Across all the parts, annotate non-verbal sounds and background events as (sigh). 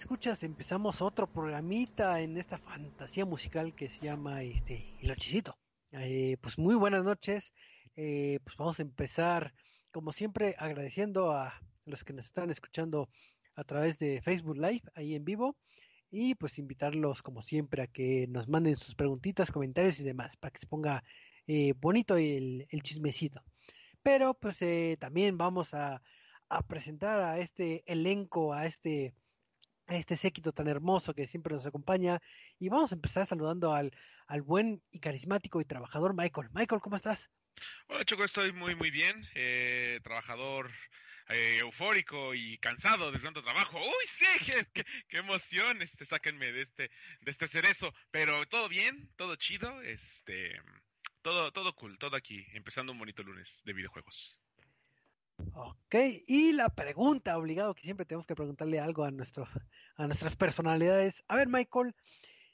escuchas, empezamos otro programita en esta fantasía musical que se llama este El Ochicito. Eh, pues muy buenas noches, eh, pues vamos a empezar como siempre agradeciendo a los que nos están escuchando a través de Facebook Live ahí en vivo y pues invitarlos como siempre a que nos manden sus preguntitas, comentarios y demás para que se ponga eh, bonito el, el, chismecito. Pero pues también vamos a a presentar a este elenco, a este, a este séquito tan hermoso que siempre nos acompaña. Y vamos a empezar saludando al, al buen y carismático y trabajador Michael. Michael, ¿cómo estás? Hola, Choco, estoy muy, muy bien. Eh, trabajador eh, eufórico y cansado de tanto trabajo. ¡Uy, sí! (laughs) ¡Qué, qué, emoción! Este, sáquenme de este, de este cerezo. Pero todo bien, todo chido, este, todo, todo cool, todo aquí, empezando un bonito lunes de videojuegos. Ok, y la pregunta obligado que siempre tenemos que preguntarle algo a, nuestro, a nuestras personalidades. A ver, Michael,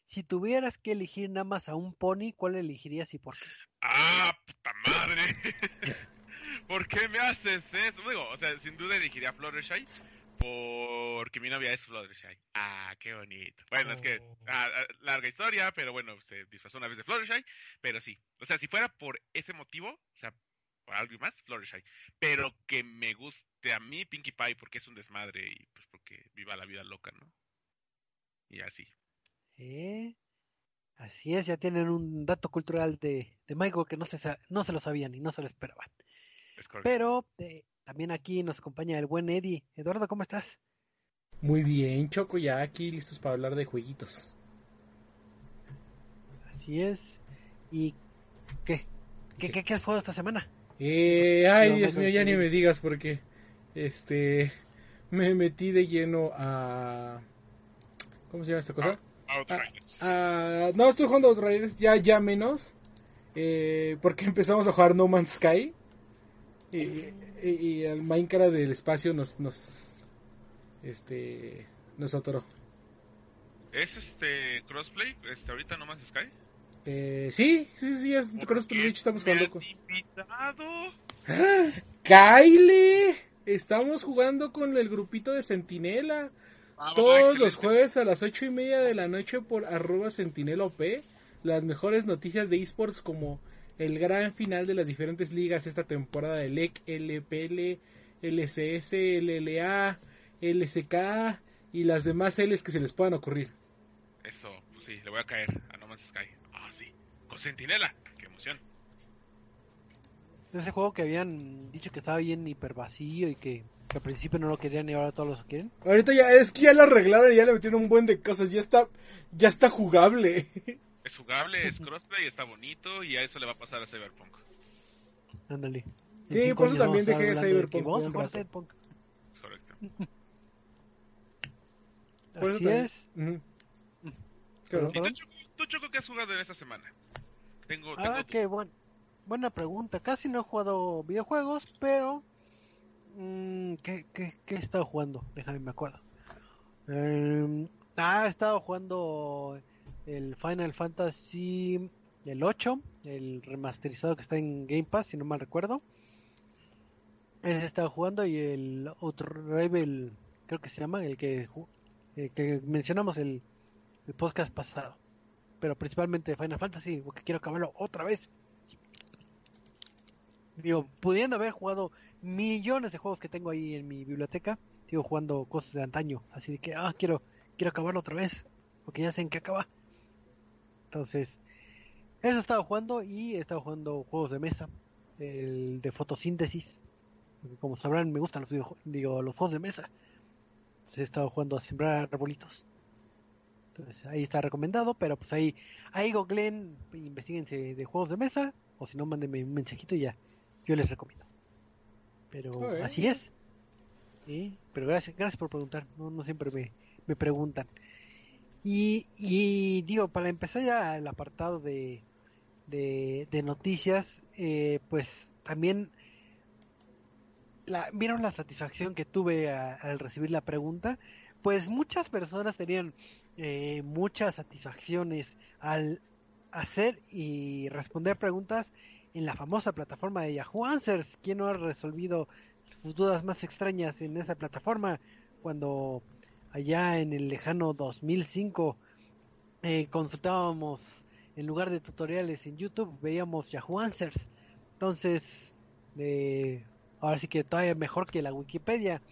si tuvieras que elegir nada más a un pony, ¿cuál elegirías y por qué? ¡Ah, puta madre! (laughs) ¿Por qué me haces eso? Digo, o sea, sin duda elegiría a Fluttershy porque mi novia es Fluttershy. Ah, qué bonito. Bueno, es que Oh. ah, ah, larga historia, pero bueno, se disfrazó una vez de Fluttershy, pero sí. O sea, si fuera por ese motivo, o sea, algo más, Fluttershy. Pero que me guste a mí Pinkie Pie porque es un desmadre y pues porque viva la vida loca, ¿no? Y así. Eh, Así es, ya tienen un dato cultural de, de Michael que no se, no se lo sabían y no se lo esperaban. Es. Pero eh, también aquí nos acompaña el buen Eddie. Eduardo, ¿cómo estás? Muy bien, Choco, ya aquí listos para hablar de jueguitos. Así es. ¿Y qué? ¿Qué, ¿Qué? qué, qué has jugado esta semana? Eh, ay, No, Dios mío, ya ni me digas porque este me metí de lleno a ¿cómo se llama esta cosa? Outriders. No, estoy jugando Outriders, ya ya menos eh, porque (laughs) empezamos a jugar No Man's Sky y, y, y el Minecraft del espacio nos nos este nos atoró. ¿Es este crossplay? Este, ahorita no más Sky. Eh, sí, sí, sí, es de hecho estamos ¿Me jugando con invitado? Kyle, estamos jugando con el grupito de Centinela. Ah, Todos los jueves a las ocho y media de la noche por arroba Sentinela OP. Las mejores noticias de esports como el gran final de las diferentes ligas esta temporada de LEC, LPL, LCS, LLA, LSK y las demás Ls que se les puedan ocurrir. Eso, pues sí, le voy a caer a No Man's Sky. Sentinela. Qué emoción. Ese juego que habían dicho que estaba bien hiper vacío y que, que al principio no lo querían y ahora todos lo quieren. Ahorita ya es que ya lo arreglaron y ya le metieron un buen de cosas, ya está ya está jugable. (laughs) Es jugable, es crossplay, está bonito y a eso le va a pasar a Cyberpunk. Ándale. Sí, por eso también dejé de Cyberpunk que Vamos a jugar. Cyberpunk. Es correcto. Por Así es. Claro. ¿Y tú, Choco, tú, Choco, qué has jugado en esta semana? Tengo, tengo Ah, qué buen, buena pregunta. Casi no he jugado videojuegos, pero... mm, ¿qué, qué, qué he estado jugando? Déjame, me acuerdo. Em, ah, he estado jugando el Final Fantasy el 8, el remasterizado que está en Game Pass, si no mal recuerdo. Ese he estado jugando y el Outrival, creo que se llama, el que, el que mencionamos el, el podcast pasado pero principalmente Final Fantasy, porque quiero acabarlo otra vez. Digo, pudiendo haber jugado millones de juegos que tengo ahí en mi biblioteca, sigo jugando cosas de antaño, así que, ah, quiero, quiero acabarlo otra vez, porque ya sé en qué acaba. Entonces, eso he estado jugando y he estado jugando juegos de mesa, el de fotosíntesis, porque como sabrán me gustan los digo, los juegos de mesa. Entonces he estado jugando a sembrar arbolitos. Entonces ahí está recomendado, pero pues ahí, ahí googleen, investiguense de juegos de mesa, o si no, mándenme un mensajito y ya, yo les recomiendo. Pero así es. Sí, pero gracias, gracias por preguntar, no, no siempre me, me preguntan. Y, y digo, para empezar ya el apartado de, de, de noticias, eh, pues también la, vieron la satisfacción que tuve a- al recibir la pregunta, pues muchas personas tenían eh, muchas satisfacciones al hacer y responder preguntas en la famosa plataforma de Yahoo Answers. ¿Quién no ha resolvido sus dudas más extrañas en esa plataforma cuando allá en el lejano 2005 eh, consultábamos en lugar de tutoriales en YouTube, veíamos Yahoo Answers. Entonces, eh, ahora sí que todavía mejor que la Wikipedia.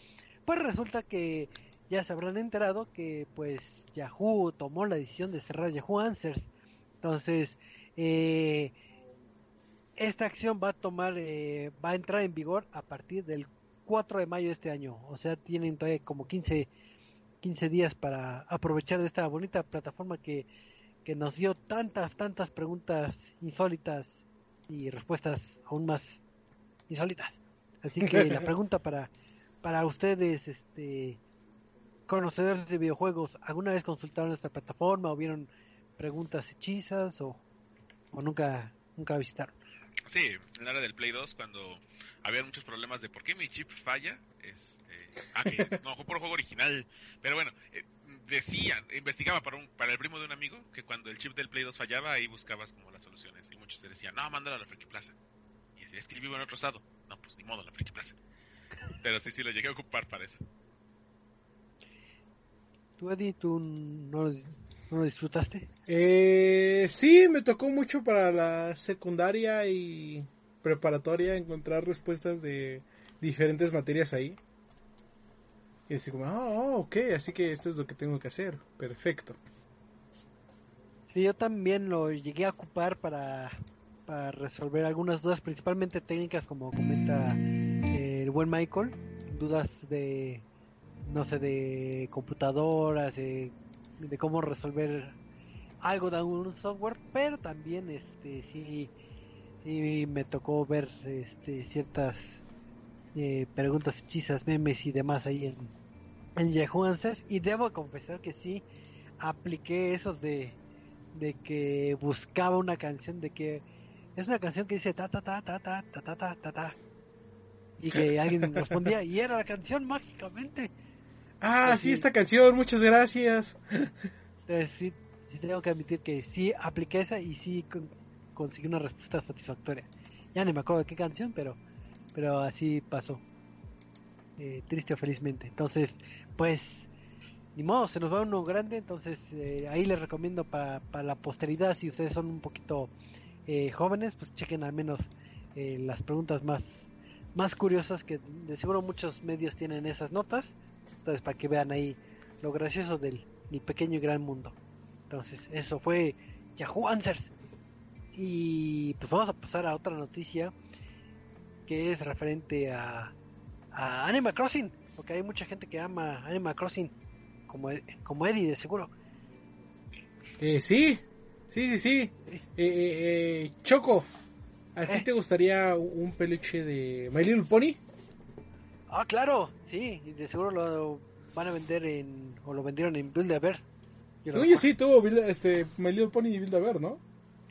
Pues resulta que ya se habrán enterado que pues Yahoo tomó la decisión de cerrar Yahoo Answers. Entonces, eh, esta acción va a tomar, eh, va a entrar en vigor a partir del 4 de mayo de este año. O sea, tienen todavía como 15, 15 días para aprovechar de esta bonita plataforma que, que nos dio tantas, tantas preguntas insólitas y respuestas aún más insólitas. Así que la (laughs) pregunta para, para ustedes, este, conocedores de videojuegos, ¿alguna vez consultaron esta plataforma o vieron preguntas hechizas o, o nunca, nunca visitaron? Sí, en la era del Play 2, cuando había muchos problemas de por qué mi chip falla, este, ah, que (laughs) no, fue por juego original, pero bueno, eh, decían, investigaba para, un, para el primo de un amigo que cuando el chip del Play 2 fallaba, ahí buscabas como las soluciones, y muchos te decían, no, mándalo a la Friki Plaza, y decía, es que vivo en otro estado, no, pues ni modo, la Friki Plaza, pero sí, sí, lo llegué a ocupar para eso. ¿Tú, Eddie, tú no, ¿No lo disfrutaste? Eh, sí, me tocó mucho para la secundaria y preparatoria encontrar respuestas de diferentes materias ahí. Y así como, oh, ok, así que esto es lo que tengo que hacer. Perfecto. Sí, yo también lo llegué a ocupar para, para resolver algunas dudas, principalmente técnicas, como comenta eh, el buen Michael. Dudas de, no sé, de computadoras, de de cómo resolver algo de un software, pero también este sí, sí me tocó ver este ciertas eh, preguntas hechizas, memes y demás ahí en, en Yahoo Answers y debo confesar que sí apliqué esos de de que buscaba una canción de que es una canción que dice ta ta ta ta ta ta ta ta ta, ta y que alguien respondía y era la canción mágicamente Ah, sí, esta canción, muchas gracias. (laughs) Entonces, sí, tengo que admitir que sí apliqué esa y sí conseguí una respuesta satisfactoria. Ya no me acuerdo de qué canción, pero, pero así pasó. Eh, triste o felizmente. Entonces, pues, ni modo, se nos va uno grande. Entonces, eh, ahí les recomiendo para, para la posteridad, si ustedes son un poquito eh, jóvenes, pues chequen al menos las preguntas más, más curiosas que de seguro muchos medios tienen esas notas entonces, para que vean ahí lo gracioso del, pequeño y gran mundo. Entonces, eso fue Yahoo Answers. Y pues vamos a pasar a otra noticia que es referente a, a Animal Crossing, porque hay mucha gente que ama Animal Crossing, como, como Eddie de seguro. Eh, sí, sí, sí, sí. Eh, eh, Choco, ¿a ti te gustaría un peluche de My Little Pony? Ah, claro, sí, de seguro lo van a vender en, o lo vendieron en Build a Bear. Oye, sí, tuvo este, My Little Pony y Build a Bear, ¿no?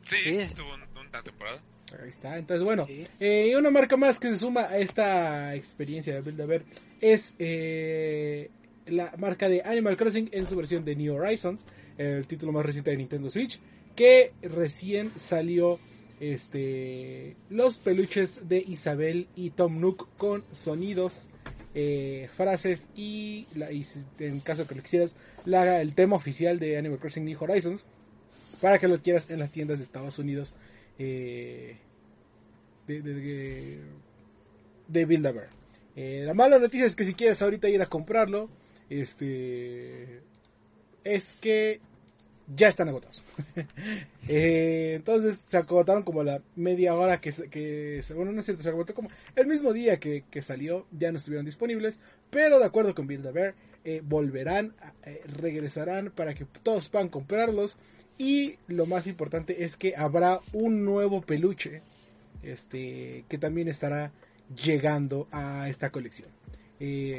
Sí, sí. tuvo una temporada. Ahí está, entonces bueno, eh, una marca más que se suma a esta experiencia de Build a Bear es eh, la marca de Animal Crossing en su versión de New Horizons, el título más reciente de Nintendo Switch, que recién salió este los peluches de Isabel y Tom Nook con sonidos eh, frases y, en caso que lo quisieras, la, el tema oficial de Animal Crossing New Horizons para que lo quieras en las tiendas de Estados Unidos eh, de, de, de. Eh, la mala noticia es que si quieres ahorita ir a comprarlo, este es que ya están agotados. (laughs) Eh, entonces se agotaron como la media hora que, que bueno, no es cierto, se agotó como el mismo día que, salió, ya no estuvieron disponibles, pero de acuerdo con Build a Bear, eh, volverán, eh, regresarán para que todos puedan comprarlos y lo más importante es que habrá un nuevo peluche este que también estará llegando a esta colección.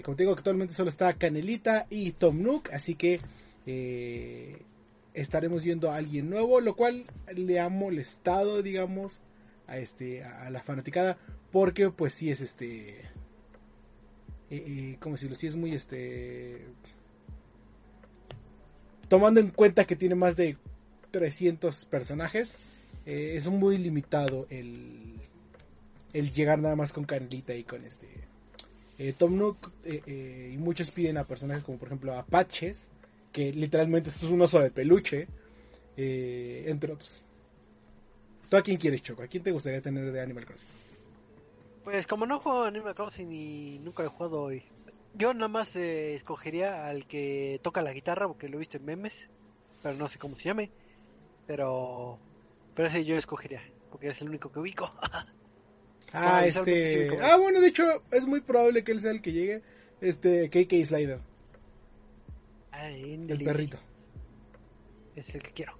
como te digo, actualmente solo está Canelita y Tom Nook, así que estaremos viendo a alguien nuevo, lo cual le ha molestado, digamos, a este a la fanaticada, porque pues sí es este eh, eh, como si lo sí es muy este tomando en cuenta que tiene más de 300 personajes, eh, es muy limitado el el llegar nada más con Canelita y con este eh, Tom Nook y muchos piden a personajes como por ejemplo Apaches, que literalmente es un oso de peluche, eh, entre otros. ¿Tú a quién quieres, Choco? ¿A quién te gustaría tener de Animal Crossing? Pues como no juego Animal Crossing y nunca he jugado hoy, yo nada más eh, escogería al que toca la guitarra porque lo he visto en memes, pero no sé cómo se llame. Pero, pero ese yo escogería porque es el único que ubico. (laughs) Ah, No, este. Ah, bueno, de hecho, es muy probable que él sea el que llegue. Este, KK Slider, Ay, el perrito. Es el que quiero.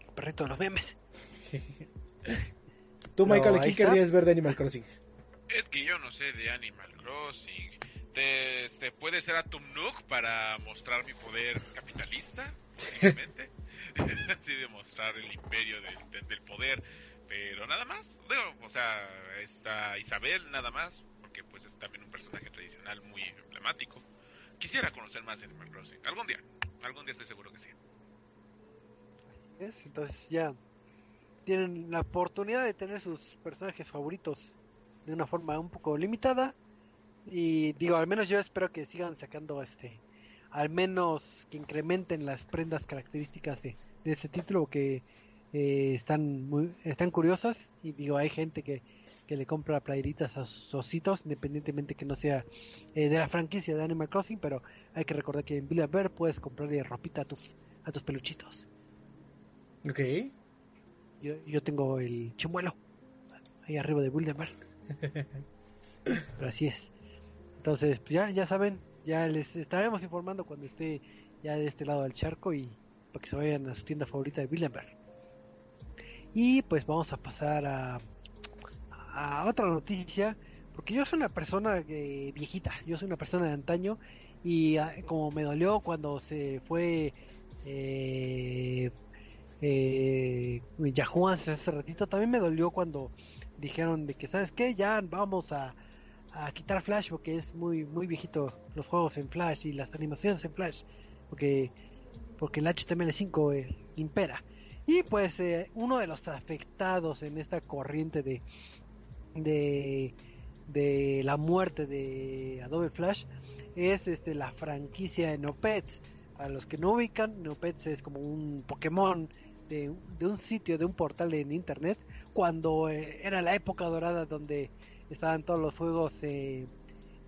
El perrito de los memes. Tú, No, Michael, ¿a ahí quién está. querrías ver de Animal Crossing? Es que yo no sé de Animal Crossing. Te, te puede ser a Tum Nook para mostrar mi poder capitalista, simplemente. Así (laughs) demostrar el imperio del, del- del poder. Pero nada más. Digo, o sea, está Isabel nada más. Porque pues es también un personaje tradicional muy emblemático. Quisiera conocer más de Animal. Algún día. Algún día estoy seguro que sí. ¿Ves? Entonces ya tienen la oportunidad de tener sus personajes favoritos de una forma un poco limitada. Y digo, al menos yo espero que sigan sacando este, al menos que incrementen las prendas características de, de este título que eh, están muy, están curiosas. Y digo, hay gente que, que le compra playeritas a sus ositos, independientemente que no sea eh, de la franquicia de Animal Crossing, pero hay que recordar que en Villa Bear puedes comprarle ropita a tus, a tus peluchitos. Ok. Yo, yo tengo el chimuelo ahí arriba de Wilderberg. (laughs) Pero así es. Entonces, pues ya, ya saben, ya les estaremos informando cuando esté ya de este lado del charco y para que se vayan a su tienda favorita de Wildenberg. Y pues vamos a pasar a, a otra noticia, porque yo soy una persona eh, viejita, yo soy una persona de antaño y ah, como me dolió cuando se fue eh, eh, Yahoo hace ratito, también me dolió cuando dijeron de que, ¿sabes qué? Ya vamos a, a quitar Flash porque es muy muy viejito los juegos en Flash y las animaciones en Flash, porque porque el HTML5 eh, impera. Y pues eh, uno de los afectados en esta corriente de, de, de la muerte de Adobe Flash es este la franquicia de Neopets. Para los que no ubican, Neopets es como un Pokémon de, de un sitio, de un portal en internet, cuando eh, era la época dorada donde estaban todos los juegos eh,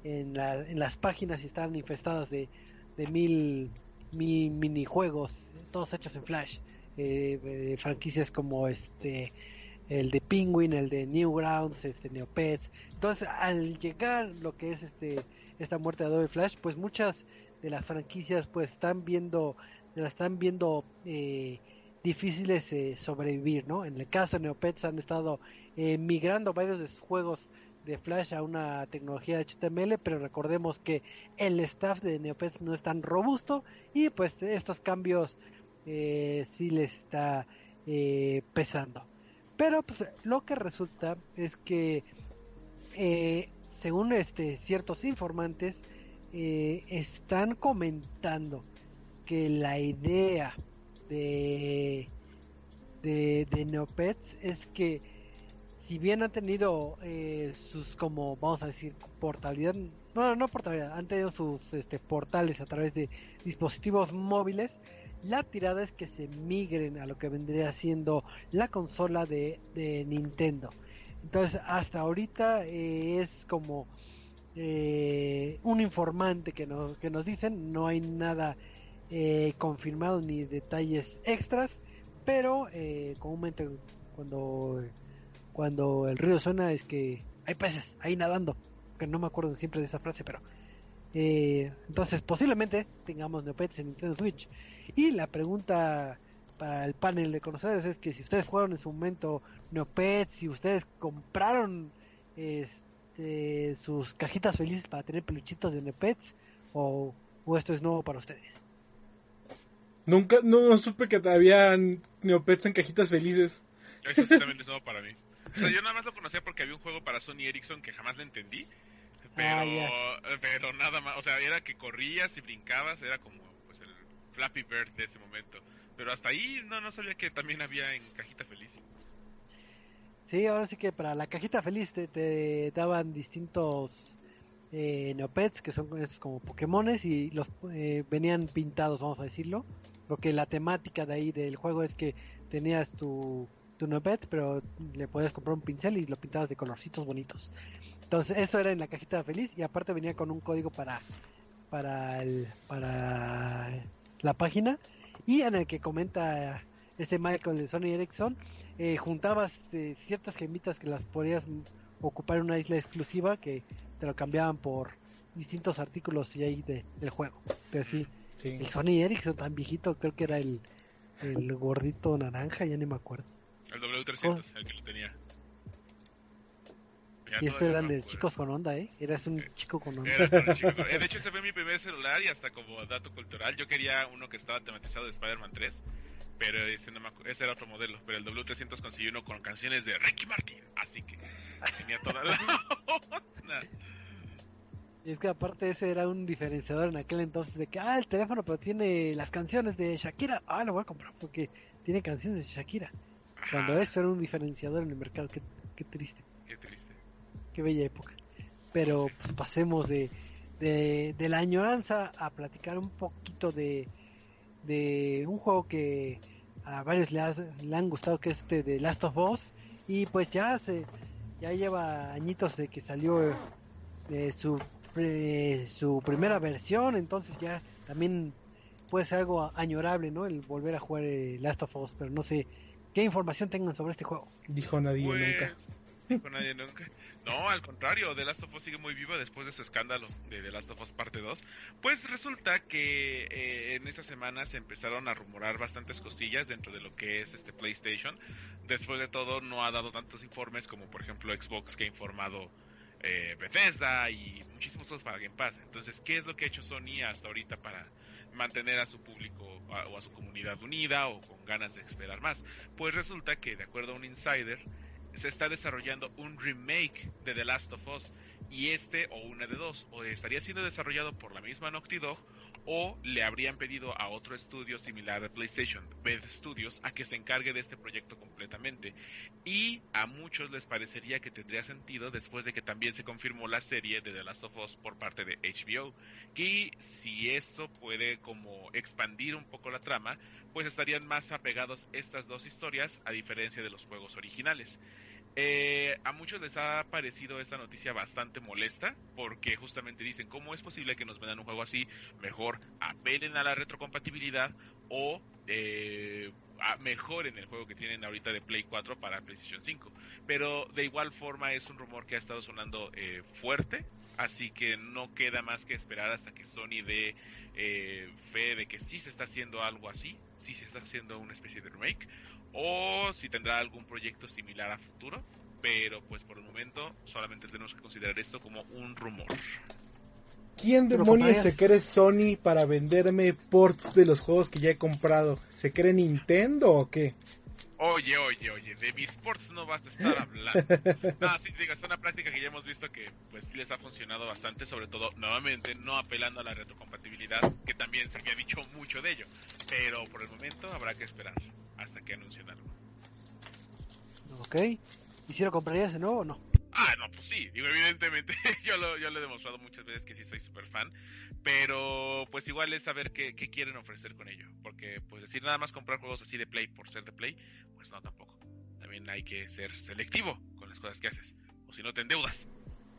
en, en las páginas y estaban infestadas de, de mil, mil minijuegos, todos hechos en Flash. Eh, franquicias como este el de Penguin, el de Newgrounds, este Neopets. Entonces, al llegar lo que es este esta muerte de Adobe Flash, pues muchas de las franquicias pues están viendo las están viendo eh, difíciles eh, sobrevivir, ¿no? En el caso de Neopets han estado eh, migrando varios de sus juegos de Flash a una tecnología HTML, pero recordemos que el staff de Neopets no es tan robusto y pues estos cambios eh, sí les está eh, pesando. Pero pues lo que resulta es que eh, según este ciertos informantes eh, están comentando que la idea de de, de Neopets es que si bien han tenido eh, sus como vamos a decir portabilidad no no portabilidad han tenido sus este, portales a través de dispositivos móviles la tirada es que se migren a lo que vendría siendo la consola de, Nintendo. Entonces hasta ahorita eh, es como eh, un informante que nos que nos dicen. No hay nada eh, confirmado ni detalles extras pero comúnmente cuando cuando el río suena es que hay peces ahí nadando que no me acuerdo siempre de esa frase pero entonces posiblemente tengamos Neopets en Nintendo Switch y la pregunta para el panel de conocedores es que si ustedes jugaron en su momento Neopets si ustedes compraron este, sus cajitas felices para tener peluchitos de Neopets o, o esto es nuevo para ustedes Nunca, no, no supe que había Neopets en cajitas felices. Eso sí también es (laughs) nuevo para mí. O sea, yo nada más lo conocía porque había un juego para Sony Ericsson que jamás lo entendí. Pero, Ah, ya. pero nada más, o sea, era que corrías y brincabas, era como Flappy Bird de ese momento. Pero hasta ahí no, no sabía que también había en Cajita Feliz. Sí, ahora sí que para la cajita feliz te, te daban distintos eh, Neopets, que son estos como Pokémones, y los eh, venían pintados, vamos a decirlo. Porque la temática de ahí del juego es que tenías tu, tu Neopets, pero le podías comprar un pincel y lo pintabas de colorcitos bonitos. Entonces, eso era en la cajita feliz, y aparte venía con un código para, para, el, para la página, y en el que comenta este Michael de Sony Ericsson, eh, juntabas eh, ciertas gemitas que las podías ocupar en una isla exclusiva que te lo cambiaban por distintos artículos y ahí de, del juego. Pero sí, Sí. el Sony Ericsson tan viejito, creo que era el, el gordito naranja, ya ni me acuerdo. El W300, el que lo tenía. Y estos todavía eran de chicos con onda, ¿eh? Eras un chico con onda. Era (laughs) De hecho, ese fue mi primer celular y hasta como dato cultural, yo quería uno que estaba tematizado de Spider-Man 3, pero ese, no me ese era otro modelo. Pero el W300 conseguí uno con canciones de Ricky Martin, así que tenía toda la (laughs) onda. Y es que aparte ese era un diferenciador en aquel entonces de que, ah, el teléfono pero tiene las canciones de Shakira. Ah, lo voy a comprar porque tiene canciones de Shakira. Cuando Ajá, eso era un diferenciador en el mercado, qué, qué triste. Qué triste. Qué bella época. Pero pues, pasemos de, de, de la añoranza a platicar un poquito de, de un juego que a varios le, has- le han gustado, que es este de Last of Us. Y pues ya se ya lleva añitos de que salió eh, su, eh, su primera versión, entonces ya también puede ser algo añorable, ¿no? El volver a jugar eh, Last of Us, pero no sé qué información tengan sobre este juego. Dijo nadie Pues, nunca. (laughs) No, al contrario, The Last of Us sigue muy viva después de su escándalo de The Last of Us parte 2. Pues resulta que eh, en esta semana se empezaron a rumorar bastantes cosillas dentro de lo que es este PlayStation. Después de todo, no ha dado tantos informes como por ejemplo Xbox que ha informado eh, Bethesda y muchísimos otros para Game Pass. Entonces, ¿qué es lo que ha hecho Sony hasta ahorita para mantener a su público o a su comunidad unida o con ganas de esperar más? Pues resulta que, de acuerdo a un insider, se está desarrollando un remake de The Last of Us y este o una de dos o estaría siendo desarrollado por la misma Naughty Dog o le habrían pedido a otro estudio similar a PlayStation, Beth Studios, a que se encargue de este proyecto completamente. Y a muchos les parecería que tendría sentido después de que también se confirmó la serie de The Last of Us por parte de HBO. Y si esto puede como expandir un poco la trama, pues estarían más apegados estas dos historias a diferencia de los juegos originales. Eh, a muchos les ha parecido esta noticia bastante molesta porque justamente dicen cómo es posible que nos vendan un juego así, mejor apelen a la retrocompatibilidad o eh, mejoren el juego que tienen ahorita de Play 4 para PlayStation 5. Pero de igual forma es un rumor que ha estado sonando eh, fuerte, así que no queda más que esperar hasta que Sony dé eh, fe de que sí se está haciendo algo así, sí se está haciendo una especie de remake o si tendrá algún proyecto similar a futuro, pero pues por el momento solamente tenemos que considerar esto como un rumor. ¿Quién demonios se cree Sony para venderme ports de los juegos que ya he comprado? ¿Se cree Nintendo o qué? Oye, oye, oye, de mis sports no vas a estar hablando. (laughs) No, sí, digo, es una práctica que ya hemos visto que pues sí les ha funcionado bastante, sobre todo, nuevamente, no apelando a la retrocompatibilidad, que también se había dicho mucho de ello. Pero por el momento habrá que esperar hasta que anuncien algo. ¿Ok? ¿Y si lo comprarías de nuevo o no? Ah, no, pues sí, digo, evidentemente, (laughs) yo lo, yo lo he demostrado muchas veces que sí soy súper fan, pero pues igual es saber qué, qué quieren ofrecer con ello, porque pues decir nada más comprar juegos así de Play por ser de Play, pues no tampoco. También hay que ser selectivo con las cosas que haces, o si no te endeudas.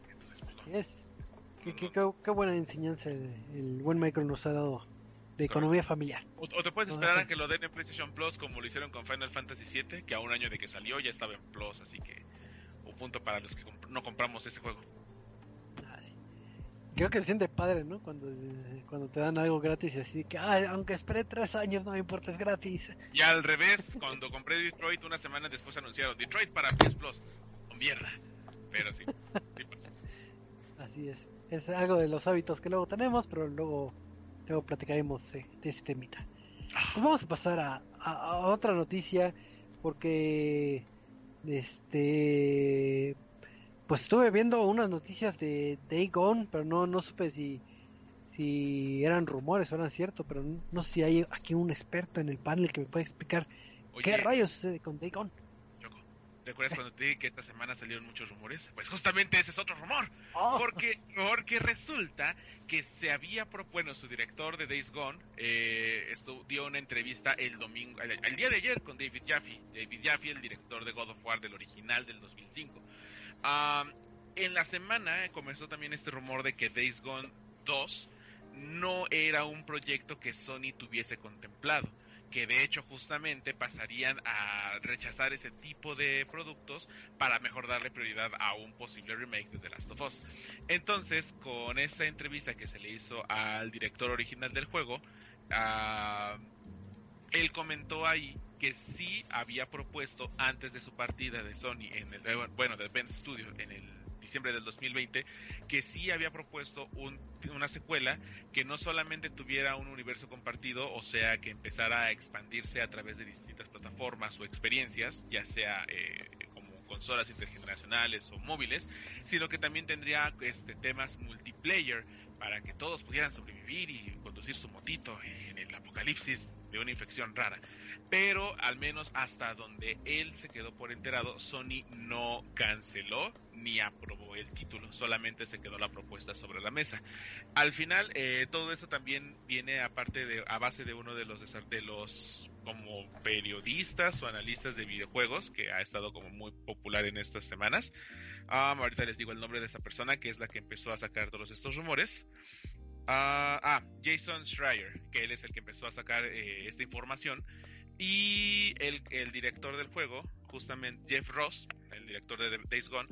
Entonces, pues no. Es. Qué, qué- qué- qué buena enseñanza el, el buen Michael nos ha dado de economía familiar. O, o te puedes esperar a que lo den en PlayStation Plus como lo hicieron con Final Fantasy VII, que a un año de que salió ya estaba en Plus, así que un punto para los que comp- no compramos ese juego. Ah, sí. Creo que se siente padre, ¿no? Cuando, cuando te dan algo gratis y así que, ah, aunque esperé tres años, no me importa, es gratis. (laughs) Y al revés, cuando compré Detroit, una semana después anunciaron Detroit para PS Plus. Oh, mierda. Pero sí, sí pasó. Así es. Es algo de los hábitos que luego tenemos, pero luego, luego platicaremos eh, de este temita. Ah, Pues vamos a pasar a, a- a otra noticia porque este pues estuve viendo unas noticias de Day Gone, pero no no supe si si eran rumores o eran cierto, pero no, no sé si hay aquí un experto en el panel que me puede explicar Oye, qué rayos sucede con Day Gone. ¿Recuerdas cuando te dije que esta semana salieron muchos rumores? Pues justamente ese es otro rumor. Oh. Porque, porque resulta que se había propuesto, su director de Days Gone eh, estu- dio una entrevista el domingo, el, el día de ayer con David Jaffe. David Jaffe, el director de God of War del original del 2005. Ah, en la semana comenzó también este rumor de que Days Gone 2 no era un proyecto que Sony tuviese contemplado que de hecho justamente pasarían a rechazar ese tipo de productos para mejor darle prioridad a un posible remake de The Last of Us. Entonces, con esa entrevista que se le hizo al director original del juego, ah, él comentó ahí que sí había propuesto antes de su partida de Sony en el bueno de Bend Studio en el diciembre del 2020 que sí había propuesto un- una secuela que no solamente tuviera un universo compartido, o sea, que empezara a expandirse a través de distintas plataformas o experiencias, ya sea eh, como consolas intergeneracionales o móviles, sino que también tendría este, temas multiplayer para que todos pudieran sobrevivir y conducir su motito en el apocalipsis de una infección rara. Pero al menos hasta donde él se quedó por enterado, Sony no canceló ni aprobó el título, solamente se quedó la propuesta sobre la mesa. Al final, eh, todo eso también viene aparte de a base de uno de los de los como periodistas o analistas de videojuegos que ha estado como muy popular en estas semanas. Ah, ahorita les digo el nombre de esa persona que es la que empezó a sacar todos estos rumores. Ah, ah, Jason Schreier, que él es el que empezó a sacar eh, esta información. Y el, director del juego, justamente Jeff Ross, el director de Days Gone,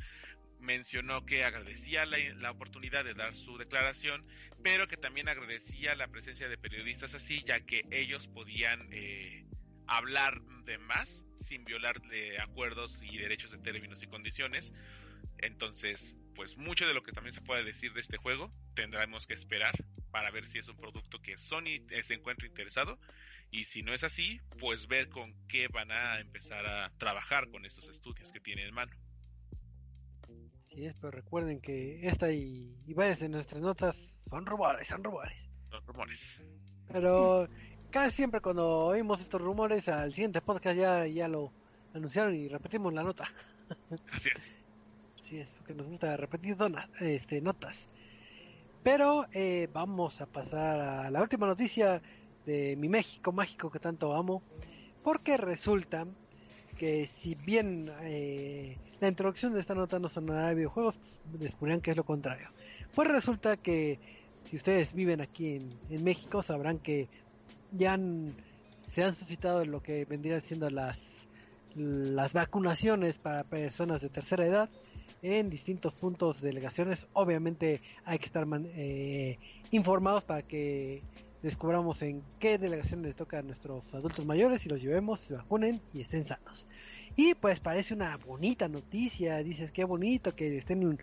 mencionó que agradecía la, oportunidad de dar su declaración, pero que también agradecía la presencia de periodistas así, ya que ellos podían eh, hablar de más sin violar de acuerdos y derechos de términos y condiciones. Entonces, pues mucho de lo que también se puede decir de este juego tendremos que esperar para ver si es un producto que Sony eh, se encuentra interesado y si no es así, pues ver con qué van a empezar a trabajar con estos estudios que tienen en mano. Sí, es, pero recuerden que esta y, y varias de nuestras notas son rumores, son rumores. Los rumores. Pero casi siempre cuando oímos estos rumores, al siguiente podcast ya, ya lo anunciaron y repetimos la nota. Así es. Sí, es porque nos gusta repetir dona- este, notas. Pero eh, vamos a pasar a la última noticia de mi México mágico que tanto amo. Porque resulta que si bien eh, la introducción de esta nota no son nada de videojuegos, descubrirán que es lo contrario. Pues resulta que si ustedes viven aquí en, en México sabrán que ya han- se han suscitado lo que vendrían siendo las, las vacunaciones para personas de tercera edad en distintos puntos de delegaciones. Obviamente hay que estar eh, informados para que descubramos en qué delegaciones les toca a nuestros adultos mayores y los llevemos, se vacunen y estén sanos. Y pues parece una bonita noticia, dices qué bonito que estén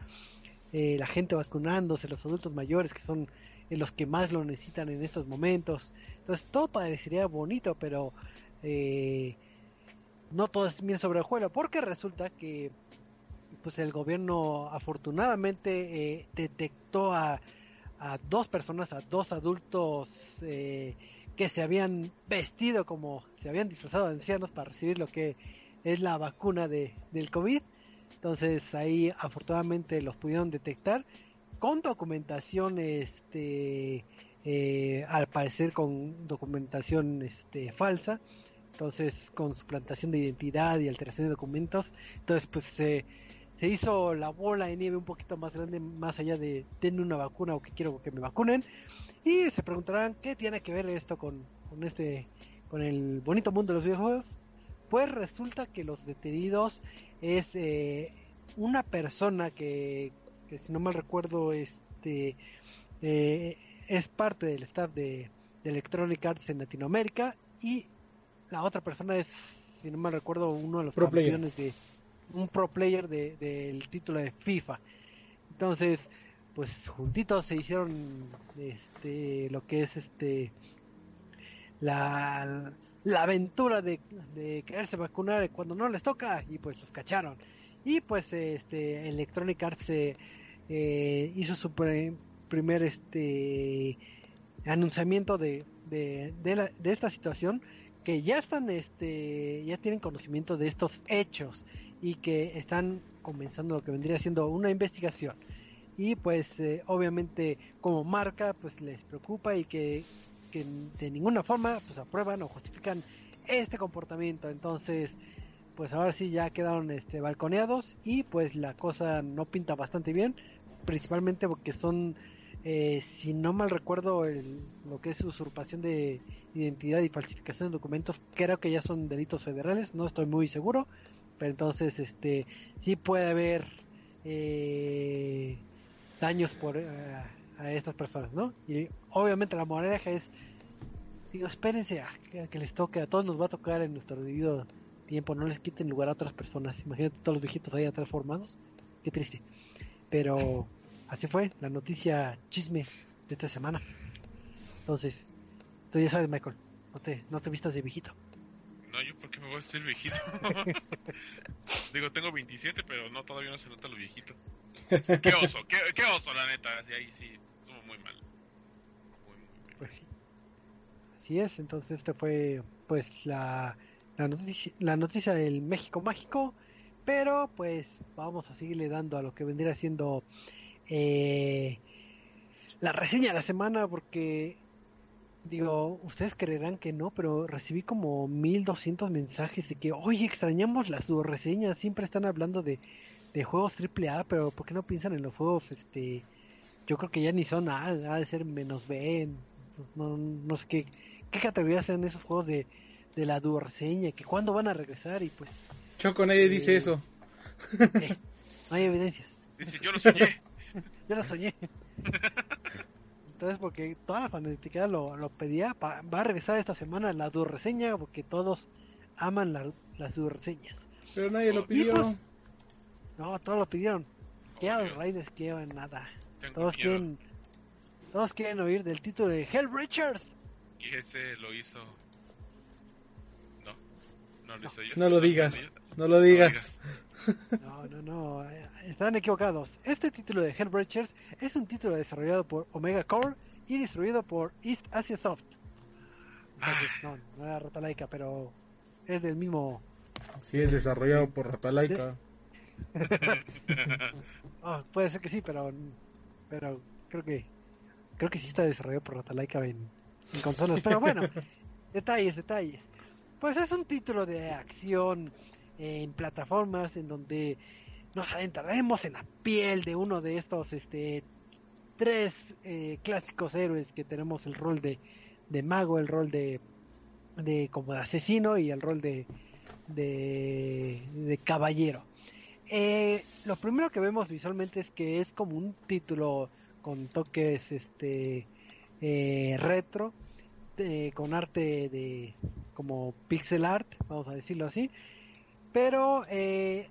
eh, la gente vacunándose, los adultos mayores que son eh, los que más lo necesitan en estos momentos. Entonces todo parecería bonito, pero no todo es bien sobre el juego, porque resulta que pues el gobierno afortunadamente eh, detectó a, a dos personas, a dos adultos eh, que se habían vestido como, se habían disfrazado de ancianos para recibir lo que es la vacuna de, del COVID. Entonces ahí afortunadamente los pudieron detectar con documentación, este, eh, al parecer con documentación este, falsa. Entonces con suplantación de identidad y alteración de documentos. Entonces pues se se hizo la bola de nieve un poquito más grande, más allá de denme una vacuna o que quiero que me vacunen. Y se preguntarán qué tiene que ver esto con, con este, con el bonito mundo de los videojuegos. Pues resulta que los detenidos es eh, una persona que, que, si no mal recuerdo, este eh, es parte del staff de, de Electronic Arts en Latinoamérica y la otra persona es, si no mal recuerdo, uno de los Pro player. campeones de un pro player de- del título de FIFA. Entonces, pues juntitos se hicieron este lo que es este la, la aventura de, de quererse vacunar cuando no les toca y pues los cacharon. Y pues este Electronic Arts eh, eh, hizo su primer este anunciamiento de, de, de, de esta situación que ya están este ya tienen conocimiento de estos hechos y que están comenzando lo que vendría siendo una investigación. Y pues eh, obviamente como marca pues les preocupa y que, que, de ninguna forma pues aprueban o justifican este comportamiento. Entonces pues ahora sí ya quedaron este balconeados y pues la cosa no pinta bastante bien principalmente porque son eh, si no mal recuerdo lo que es usurpación de identidad y falsificación de documentos creo que ya son delitos federales no estoy muy seguro pero entonces este sí puede haber eh, daños por eh, a estas personas, ¿no? Y obviamente la moraleja es, digo, espérense a que, les toque, a todos nos va a tocar en nuestro debido tiempo, no les quiten lugar a otras personas. Imagínate todos los viejitos ahí atrás formados, qué triste. Pero así fue la noticia chisme de esta semana. Entonces, tú ya sabes, Michael, no te, no te vistas de viejito. No, yo porque me voy a decir viejito. (laughs) Digo, tengo 27, pero no, todavía no se nota lo viejito. (laughs) qué oso, qué, oso, la neta. Así, ahí sí, estuvo muy mal. Muy, muy Pues sí. Así es, entonces esta fue pues la, la, noticia, la noticia del México Mágico. Pero pues vamos a seguirle dando a lo que vendría siendo eh, la reseña de la semana porque digo, ustedes creerán que no, pero recibí como 1200 mensajes de que, oye, extrañamos las reseñas, siempre están hablando de, de juegos AAA, pero ¿por qué no piensan en los juegos, este, yo creo que ya ni son A, ha de ser menos B, no, no sé qué, qué categoría sean esos juegos de, de la reseña, que cuándo van a regresar y pues... Choco, nadie dice eh, eso. Eh, no hay evidencias. Dice, yo lo soñé. (laughs) yo lo soñé. (laughs) Entonces, porque toda la fanática lo, lo pedía, va a regresar esta semana la reseña, porque todos aman la, las reseñas. Pero nadie lo pidió. Pues, no, todos lo pidieron. ¿Qué oh, Raiders quieren? Nada. todos quieren, todos quieren oír del título de Hell Richards. Y ese lo hizo. No, no lo hizo yo. No lo digas, no lo digas. No, no, no, están equivocados. Este título de Hell Richards es un título desarrollado por Omega Core y distribuido por East Asia Soft. no, no era Ratalaika, pero es del mismo. Sí, es desarrollado por Ratalaika. oh, (laughs) puede ser que sí, pero pero creo que creo que sí está desarrollado por Ratalaika en, en consolas. Pero bueno, (laughs) detalles, detalles. Pues es un título de acción en plataformas en donde nos adentraremos en la piel de uno de estos este tres eh, clásicos héroes que tenemos el rol de, de mago, el rol de, de como de asesino y el rol de, de, caballero. Eh, lo primero que vemos visualmente es que es como un título con toques este eh, retro, con arte de como pixel art, vamos a decirlo así, pero eh,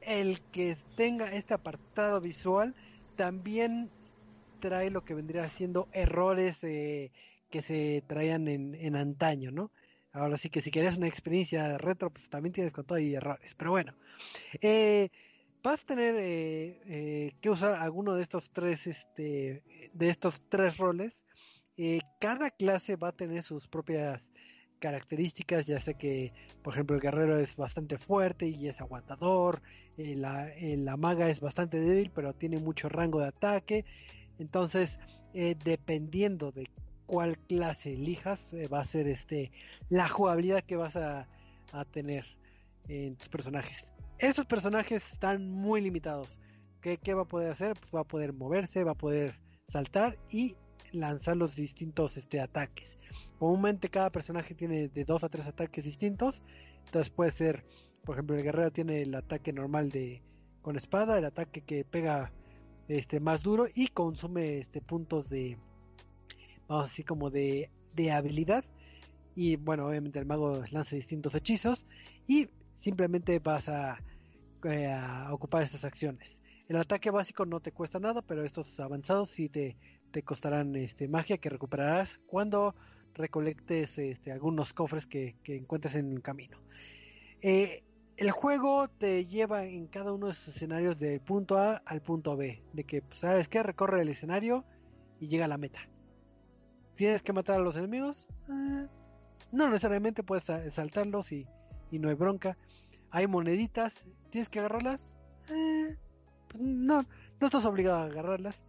el que tenga este apartado visual también trae lo que vendría siendo errores que se traían en, en antaño, ¿no? Ahora sí que si quieres una experiencia retro, pues también tienes con todo y errores. Pero bueno, eh, vas a tener eh, eh, que usar alguno de estos tres, este, de estos tres roles. cada clase va a tener sus propias características, ya sé que, por ejemplo, el guerrero es bastante fuerte y es aguantador, la, la, maga es bastante débil, pero tiene mucho rango de ataque. Entonces, dependiendo de cuál clase elijas, eh, va a ser este la jugabilidad que vas a, tener en tus personajes. Estos personajes están muy limitados. ¿Qué, ¿Qué, va a poder hacer? Pues va a poder moverse, va a poder saltar y lanzar los distintos este, ataques. Comúnmente cada personaje tiene de dos a tres ataques distintos. Entonces puede ser, por ejemplo, el guerrero tiene el ataque normal de con espada, el ataque que pega este más duro y consume este puntos de, vamos así como de, de habilidad. Y bueno, obviamente el mago lanza distintos hechizos y simplemente vas a, eh, a ocupar estas acciones. El ataque básico no te cuesta nada, pero estos avanzados sí te, te costarán este, magia que recuperarás cuando recolectes este, algunos cofres que, que encuentres en el camino. Eh, el juego te lleva en cada uno de sus escenarios del punto A al punto B, de que, pues, ¿sabes que Recorre el escenario y llega a la meta. ¿Tienes que matar a los enemigos? Eh, no necesariamente puedes saltarlos y, no hay bronca. hay moneditas, ¿tienes que agarrarlas? Eh, pues no, no estás obligado a agarrarlas.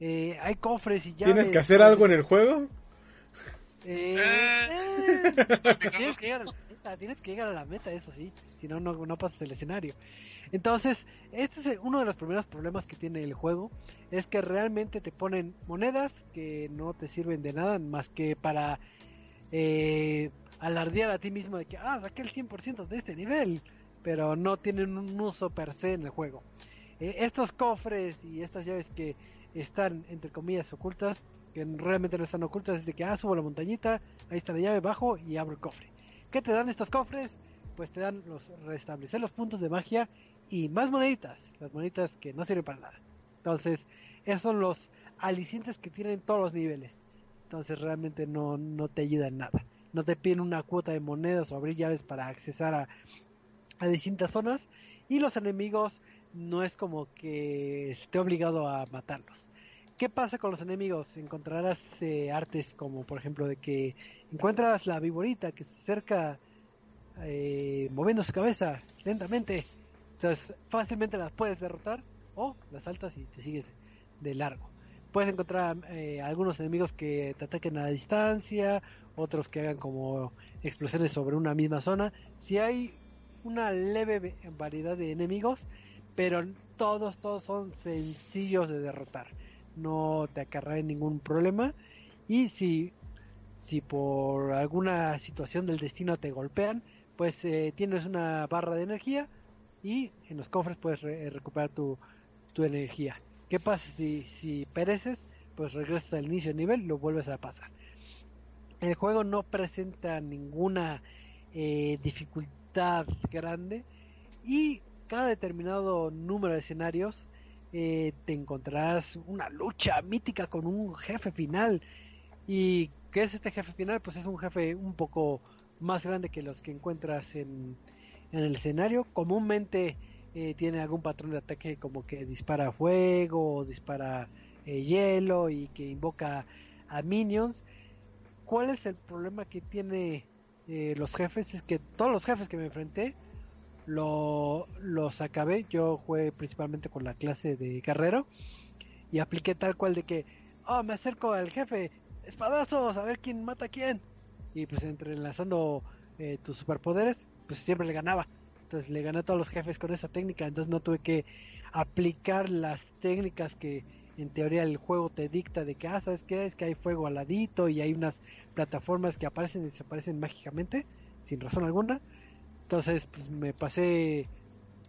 Eh, hay cofres y ya. ¿Tienes que hacer algo en el juego? Eh, Eh. (laughs) tienes, que llegar a la meta, tienes que llegar a la meta, eso sí. Si no, no, no pasas el escenario. Entonces, este es uno de los primeros problemas que tiene el juego. Es que realmente te ponen monedas que no te sirven de nada más que para eh, alardear a ti mismo de que, ah, saqué el 100% de este nivel. Pero no tienen un uso per se en el juego. Eh, estos cofres y estas llaves que están, entre comillas, ocultas, que realmente no están ocultas, es de que, ah, subo la montañita, ahí está la llave, bajo y abro el cofre. ¿Qué te dan estos cofres? Pues te dan los restablecer los puntos de magia y más moneditas, las moneditas que no sirven para nada. Entonces, esos son los alicientes que tienen todos los niveles. Entonces, realmente no, no te ayuda en nada. No te piden una cuota de monedas o abrir llaves para accesar a, a distintas zonas. Y los enemigos no es como que esté obligado a matarlos. ¿Qué pasa con los enemigos? Encontrarás eh, artes como por ejemplo de que encuentras la viborita que se acerca eh, moviendo su cabeza lentamente. Entonces fácilmente las puedes derrotar o las saltas y te sigues de largo. Puedes encontrar eh, algunos enemigos que te ataquen a la distancia, otros que hagan como explosiones sobre una misma zona. Si hay una leve variedad de enemigos, pero todos, todos son sencillos de derrotar. No te acarraen ningún problema. Y si, si por alguna situación del destino te golpean, pues eh, tienes una barra de energía y en los cofres puedes re recuperar tu, tu, energía. ¿Qué pasa si, si pereces? Pues regresas al inicio del nivel y lo vuelves a pasar. El juego no presenta ninguna eh, dificultad grande y cada determinado número de escenarios eh, te encontrarás una lucha mítica con un jefe final. ¿Y qué es este jefe final? Pues es un jefe un poco más grande que los que encuentras en, en el escenario. Comúnmente eh, tiene algún patrón de ataque como que dispara fuego, o dispara eh, hielo y que invoca a minions. ¿Cuál es el problema que tiene eh, los jefes? Es que todos los jefes que me enfrenté lo, los acabé. Yo jugué principalmente con la clase de guerrero y apliqué tal cual de que, oh, me acerco al jefe, espadazos, a ver quién mata a quién. Y pues entrelazando eh, tus superpoderes, pues siempre le ganaba. Entonces le gané a todos los jefes con esa técnica. Entonces no tuve que aplicar las técnicas que en teoría el juego te dicta de que, ah, ¿sabes qué? Es que hay fuego al ladito y hay unas plataformas que aparecen y desaparecen mágicamente, sin razón alguna. Entonces, pues me pasé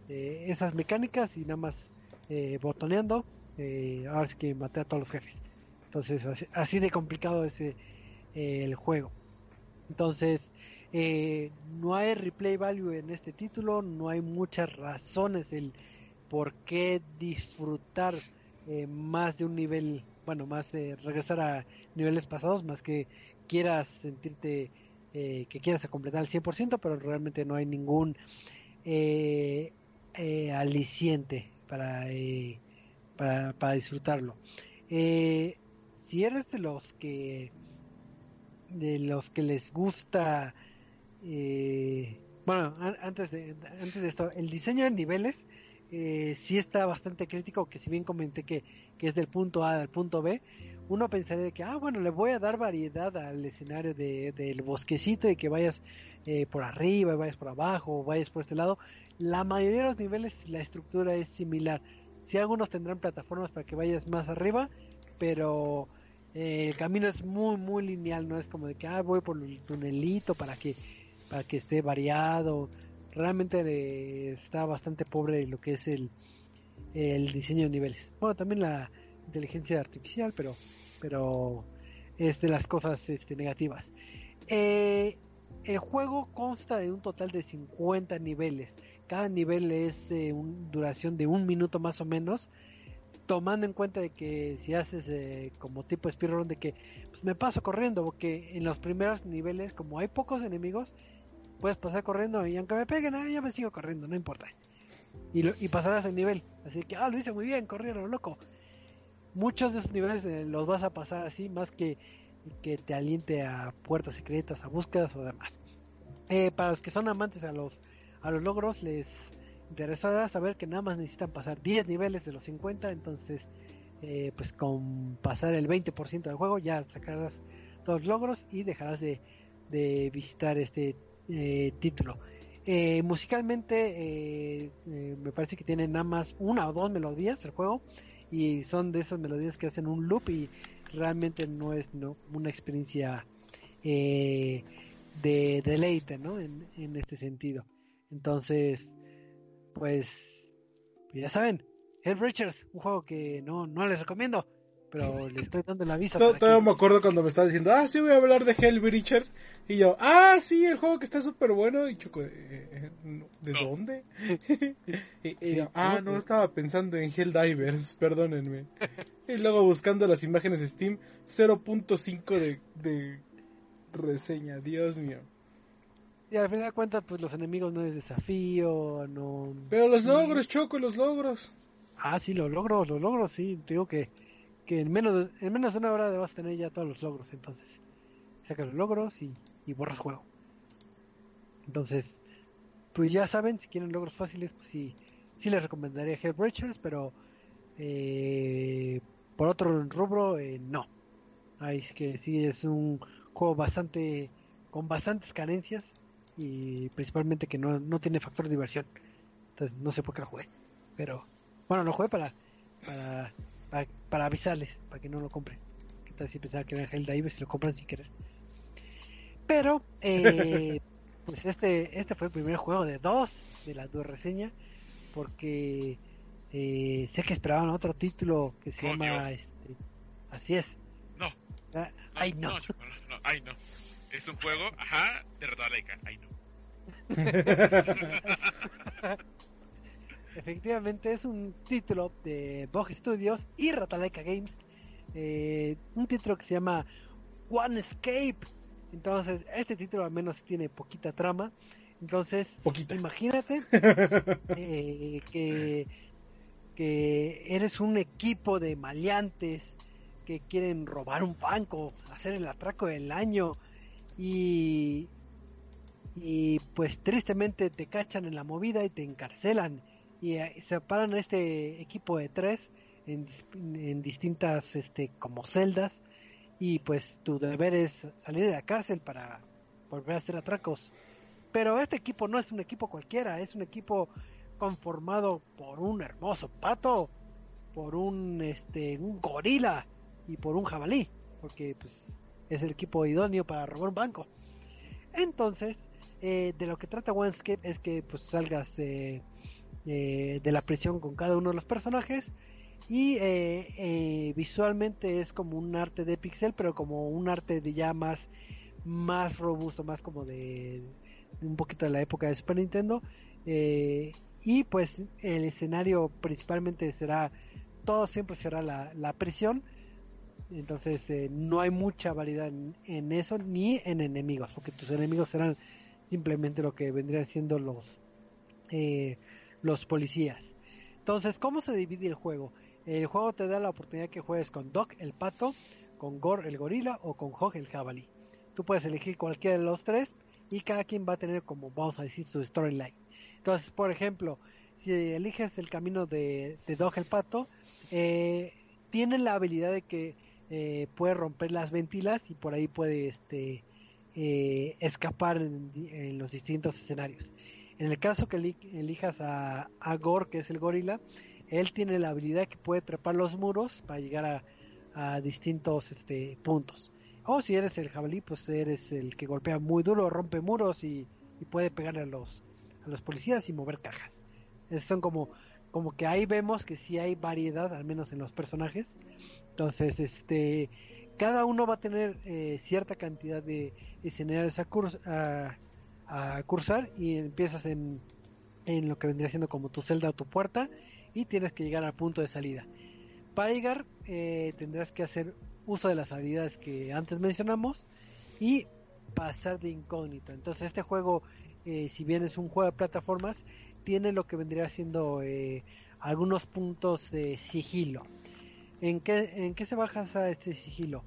eh, esas mecánicas y nada más eh, botoneando. Eh, ahora sí que maté a todos los jefes. Entonces, así, de complicado es eh, el juego. Entonces, eh, no hay replay value en este título, no hay muchas razones el por qué disfrutar más de un nivel, bueno, más regresar a niveles pasados, más que quieras sentirte eh, que quieras completar al 100%, pero realmente no hay ningún eh, eh, aliciente para, para, para, disfrutarlo. si eres de los que de los que les gusta bueno antes de antes de esto el diseño de niveles eh, sí está bastante crítico, que si bien comenté que, que es del punto A al punto B, uno pensaría que, ah, bueno, le voy a dar variedad al escenario de, del bosquecito y que vayas eh, por arriba, vayas por abajo, vayas por este lado. La mayoría de los niveles la estructura es similar. Si algunos tendrán plataformas para que vayas más arriba, pero eh, el camino es muy, muy lineal, no es como de que, ah, voy por el tunelito para que, para que esté variado realmente eh, está bastante pobre lo que es el, el diseño de niveles. Bueno, también la inteligencia artificial, pero, pero es de las cosas este, negativas. Eh, el juego consta de un total de 50 niveles. Cada nivel es de una duración de un minuto más o menos. Tomando en cuenta de que si haces eh, como tipo speedrun de que pues me paso corriendo, porque en los primeros niveles, como hay pocos enemigos, puedes pasar corriendo y aunque me peguen, ah, ya me sigo corriendo, no importa. Y, lo, y pasarás el nivel. Así que, ah, lo hice muy bien, corrieron, loco. Muchos de esos niveles eh, los vas a pasar así, más que que te aliente a puertas secretas, a búsquedas o demás. Eh, para los que son amantes a los a los logros les interesará saber que nada más necesitan pasar 10 niveles de los 50, entonces eh, pues con pasar el 20% del juego ya sacarás todos los logros y dejarás de, visitar este título. Musicalmente me parece que tiene nada más una o dos melodías el juego y son de esas melodías que hacen un loop y realmente no es no, una experiencia de deleite ¿no? en, en este sentido. Entonces, pues, ya saben, Hell Richards, un juego que no, no les recomiendo, pero (laughs) le estoy dando la visa. Todavía me acuerdo cuando me estaba diciendo, ah, sí, voy a hablar de Hell Richards. Y yo, ah, sí, el juego que está súper bueno. Y Choco, eh, eh, ¿de dónde? (laughs) (laughs) y, yo, ah, no, estaba pensando en Hell Divers, perdónenme. y luego buscando las imágenes de Steam, 0.5 de, de reseña, Dios mío. Y al final de cuentas, pues los enemigos no es desafío, no... Pero los logros, Choco, los logros. Ah, sí, los logros, los logros, sí. Te digo que, que en, menos de, en menos de una hora debas tener ya todos los logros. Entonces, sacas los logros y, y borras juego. Entonces, pues ya saben, si quieren logros fáciles, pues sí, sí les recomendaría Hellbreachers, pero eh, por otro rubro, eh, no. Ahí sí que sí es un juego bastante con bastantes carencias y principalmente que no, no tiene factor de diversión. Entonces no sé por qué lo jugué. Pero bueno, lo jugué para, para, avisarles, para que no lo compren. ¿Qué tal si pensaba que era Helldivers y lo compran sin querer? Pero, eh, (laughs) pues este, este fue el primer juego de dos de la dos reseña, porque eh, sé que esperaban otro título que se llama, este, así es. No. Ah, ay, no. Ay, no. Es un juego, ajá, de Ratalaika. Ay, no. (laughs) (laughs) Efectivamente, es un título de Bog Studios y Ratalaika Games. Eh, un título que se llama One Escape. Entonces, este título al menos tiene poquita trama. Entonces, imagínate (laughs) eh, que, que eres un equipo de maleantes que quieren robar un banco, hacer el atraco del año y, y pues tristemente te cachan en la movida y te encarcelan y eh, separan este equipo de tres en, en, distintas este como celdas y pues tu deber es salir de la cárcel para volver a hacer atracos pero este equipo no es un equipo cualquiera es un equipo conformado por un hermoso pato por un este un gorila y por un jabalí porque pues es el equipo idóneo para robar un banco. Entonces, eh, de lo que trata OneScape es que pues salgas de la prisión con cada uno de los personajes y eh, eh, visualmente es como un arte de pixel, pero como un arte de ya más, más robusto, más como de un poquito de la época de Super Nintendo. y pues el escenario principalmente será, todo siempre será la, la prisión entonces eh, no hay mucha variedad en, eso ni en enemigos, porque tus enemigos serán simplemente lo que vendrían siendo los eh, los policías. Entonces, ¿cómo se divide el juego? El juego te da la oportunidad que juegues con Doc el pato, con Gore el gorila o con Hog el jabalí. Tú puedes elegir cualquiera de los tres y cada quien va a tener como vamos a decir su storyline. Entonces, por ejemplo, si eliges el camino de, de Dog el pato, eh, tiene la habilidad de que eh, puede romper las ventilas y por ahí puede este, eh, escapar en, los distintos escenarios. En el caso que elijas a, a Gore, que es el gorila, él tiene la habilidad que puede trepar los muros para llegar a, distintos este, puntos. O si eres el jabalí, pues eres el que golpea muy duro, rompe muros y, puede pegar a los, a policías y mover cajas. Esos son como, que ahí vemos que sí hay variedad, al menos en los personajes. Entonces, este, cada uno va a tener eh, cierta cantidad de escenarios a, a, cursar y empiezas en, en lo que vendría siendo como tu celda o tu puerta y tienes que llegar al punto de salida. Para llegar eh, tendrás que hacer uso de las habilidades que antes mencionamos y pasar de incógnito. Entonces este juego, eh, si bien es un juego de plataformas, tiene lo que vendría siendo algunos puntos de sigilo. ¿En qué, en qué se baja este sigilo?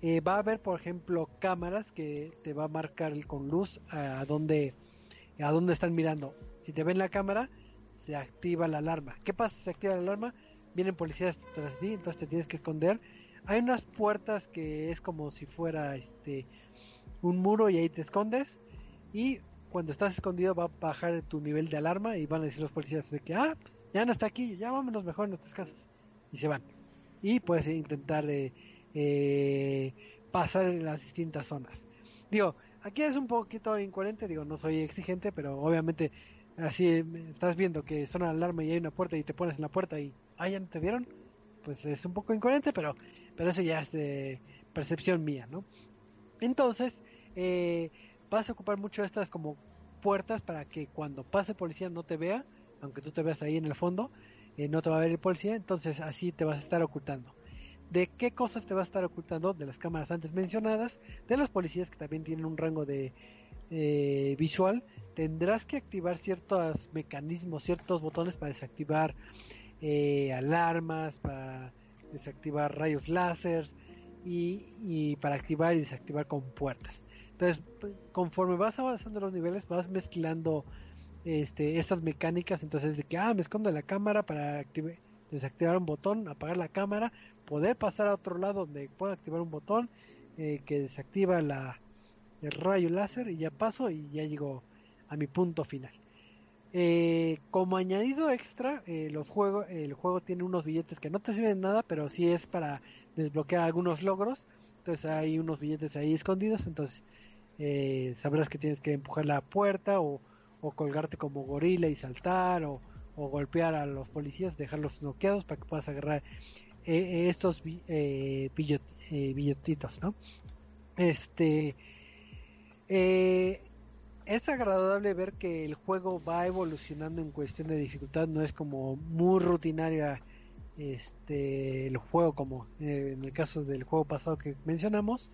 Eh, va a haber, por ejemplo, cámaras que te va a marcar con luz a dónde, a dónde están mirando. Si te ven la cámara, se activa la alarma. ¿Qué pasa se activa la alarma? Vienen policías tras ti, entonces te tienes que esconder. Hay unas puertas que es como si fuera este un muro y ahí te escondes. Y cuando estás escondido va a bajar tu nivel de alarma y van a decir los policías de que, ah, ya no está aquí, ya vámonos mejor en nuestras casas. Y se van. Y puedes intentar eh, eh, pasar en las distintas zonas. Digo, aquí es un poquito incoherente, digo, no soy exigente, pero obviamente así estás viendo que suena la alarma y hay una puerta y te pones en la puerta y, ah, ya no te vieron, pues es un poco incoherente, pero, pero eso ya es de percepción mía, ¿no? Entonces, eh, vas a ocupar mucho estas como puertas para que cuando pase policía no te vea, aunque tú te veas ahí en el fondo, eh, no te va a ver el policía, entonces así te vas a estar ocultando. ¿De qué cosas te vas a estar ocultando? De las cámaras antes mencionadas, de los policías que también tienen un rango de eh, visual, tendrás que activar ciertos mecanismos, ciertos botones para desactivar eh, alarmas, para desactivar rayos láser y, y para activar y desactivar con puertas. Entonces, conforme vas avanzando los niveles, vas mezclando este, estas mecánicas. Entonces, de que, ah, me escondo la cámara para desactivar un botón, apagar la cámara, poder pasar a otro lado donde pueda activar un botón eh, que desactiva la, el rayo láser y ya paso y ya llego a mi punto final. Eh, como añadido extra, eh, los juegos, el juego tiene unos billetes que no te sirven nada, pero sí es para desbloquear algunos logros. Entonces hay unos billetes ahí escondidos. Entonces sabrás que tienes que empujar la puerta o, colgarte como gorila y saltar o, golpear a los policías, dejarlos noqueados para que puedas agarrar eh, estos eh, eh, billetitos, ¿no? Este es agradable ver que el juego va evolucionando en cuestión de dificultad, no es como muy rutinaria este el juego como en el caso del juego pasado que mencionamos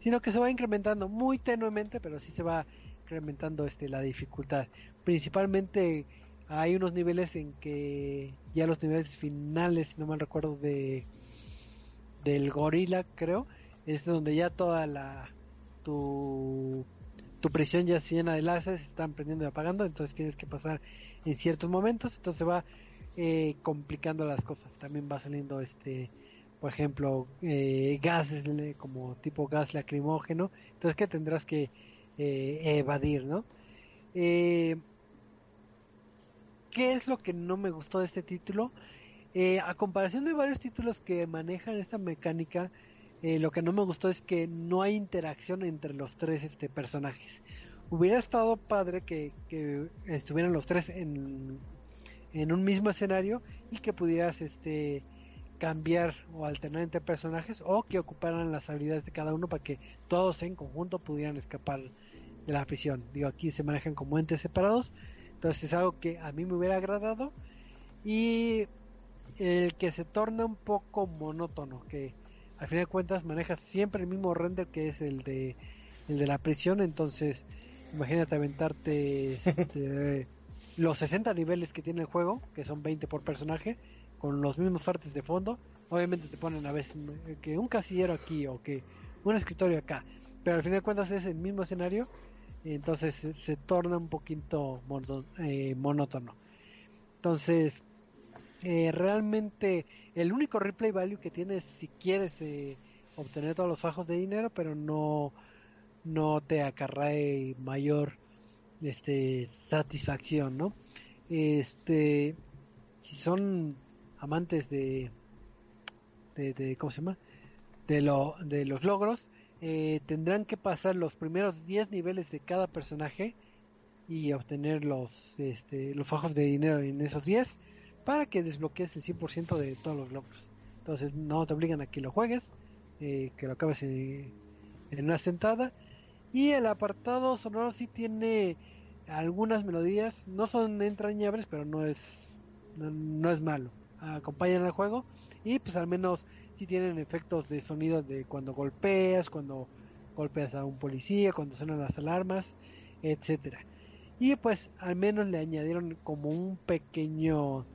sino que se va incrementando muy tenuemente, pero sí se va incrementando este la dificultad. Principalmente hay unos niveles en que ya los niveles finales, si no mal recuerdo de del gorila, creo, es donde ya toda la tu tu prisión ya se llena de láseres, se están prendiendo y apagando, entonces tienes que pasar en ciertos momentos, entonces va eh, complicando las cosas. También va saliendo este por ejemplo, eh, gases como tipo gas lacrimógeno, entonces que tendrás que eh, evadir, ¿no? Eh, ¿Qué es lo que no me gustó de este título? a comparación de varios títulos que manejan esta mecánica, lo que no me gustó es que no hay interacción entre los tres este, personajes. Hubiera estado padre que, estuvieran los tres en, en un mismo escenario y que pudieras este cambiar o alternar entre personajes o que ocuparan las habilidades de cada uno para que todos en conjunto pudieran escapar de la prisión. Digo, aquí se manejan como entes separados, entonces es algo que a mí me hubiera agradado. Y el que se torna un poco monótono, que al final de cuentas maneja siempre el mismo render que es el de el de la prisión, entonces imagínate aventarte este, (laughs) los 60 niveles que tiene el juego, que son 20 por personaje, con los mismos artes de fondo. Obviamente te ponen a veces que un casillero aquí o que un escritorio acá, pero al final de cuentas es el mismo escenario, entonces se, torna un poquito eh, monótono. Entonces, eh, realmente el único replay value que tienes si quieres eh, obtener todos los fajos de dinero, pero no no te acarrae mayor este satisfacción, ¿no? Este si son amantes de, de, ¿cómo se llama? De, lo, de los logros, eh, tendrán que pasar los primeros 10 niveles de cada personaje y obtener los, este, los fajos de dinero en esos 10 para que desbloquees el 100% de todos los logros. Entonces no te obligan a que lo juegues, eh, que lo acabes en, una sentada. Y el apartado sonoro sí tiene algunas melodías, no son entrañables, pero no es, no es malo acompañan al juego y pues al menos si tienen efectos de sonido de cuando golpeas, cuando golpeas a un policía, cuando suenan las alarmas, etcétera. Y pues al menos le añadieron como un pequeño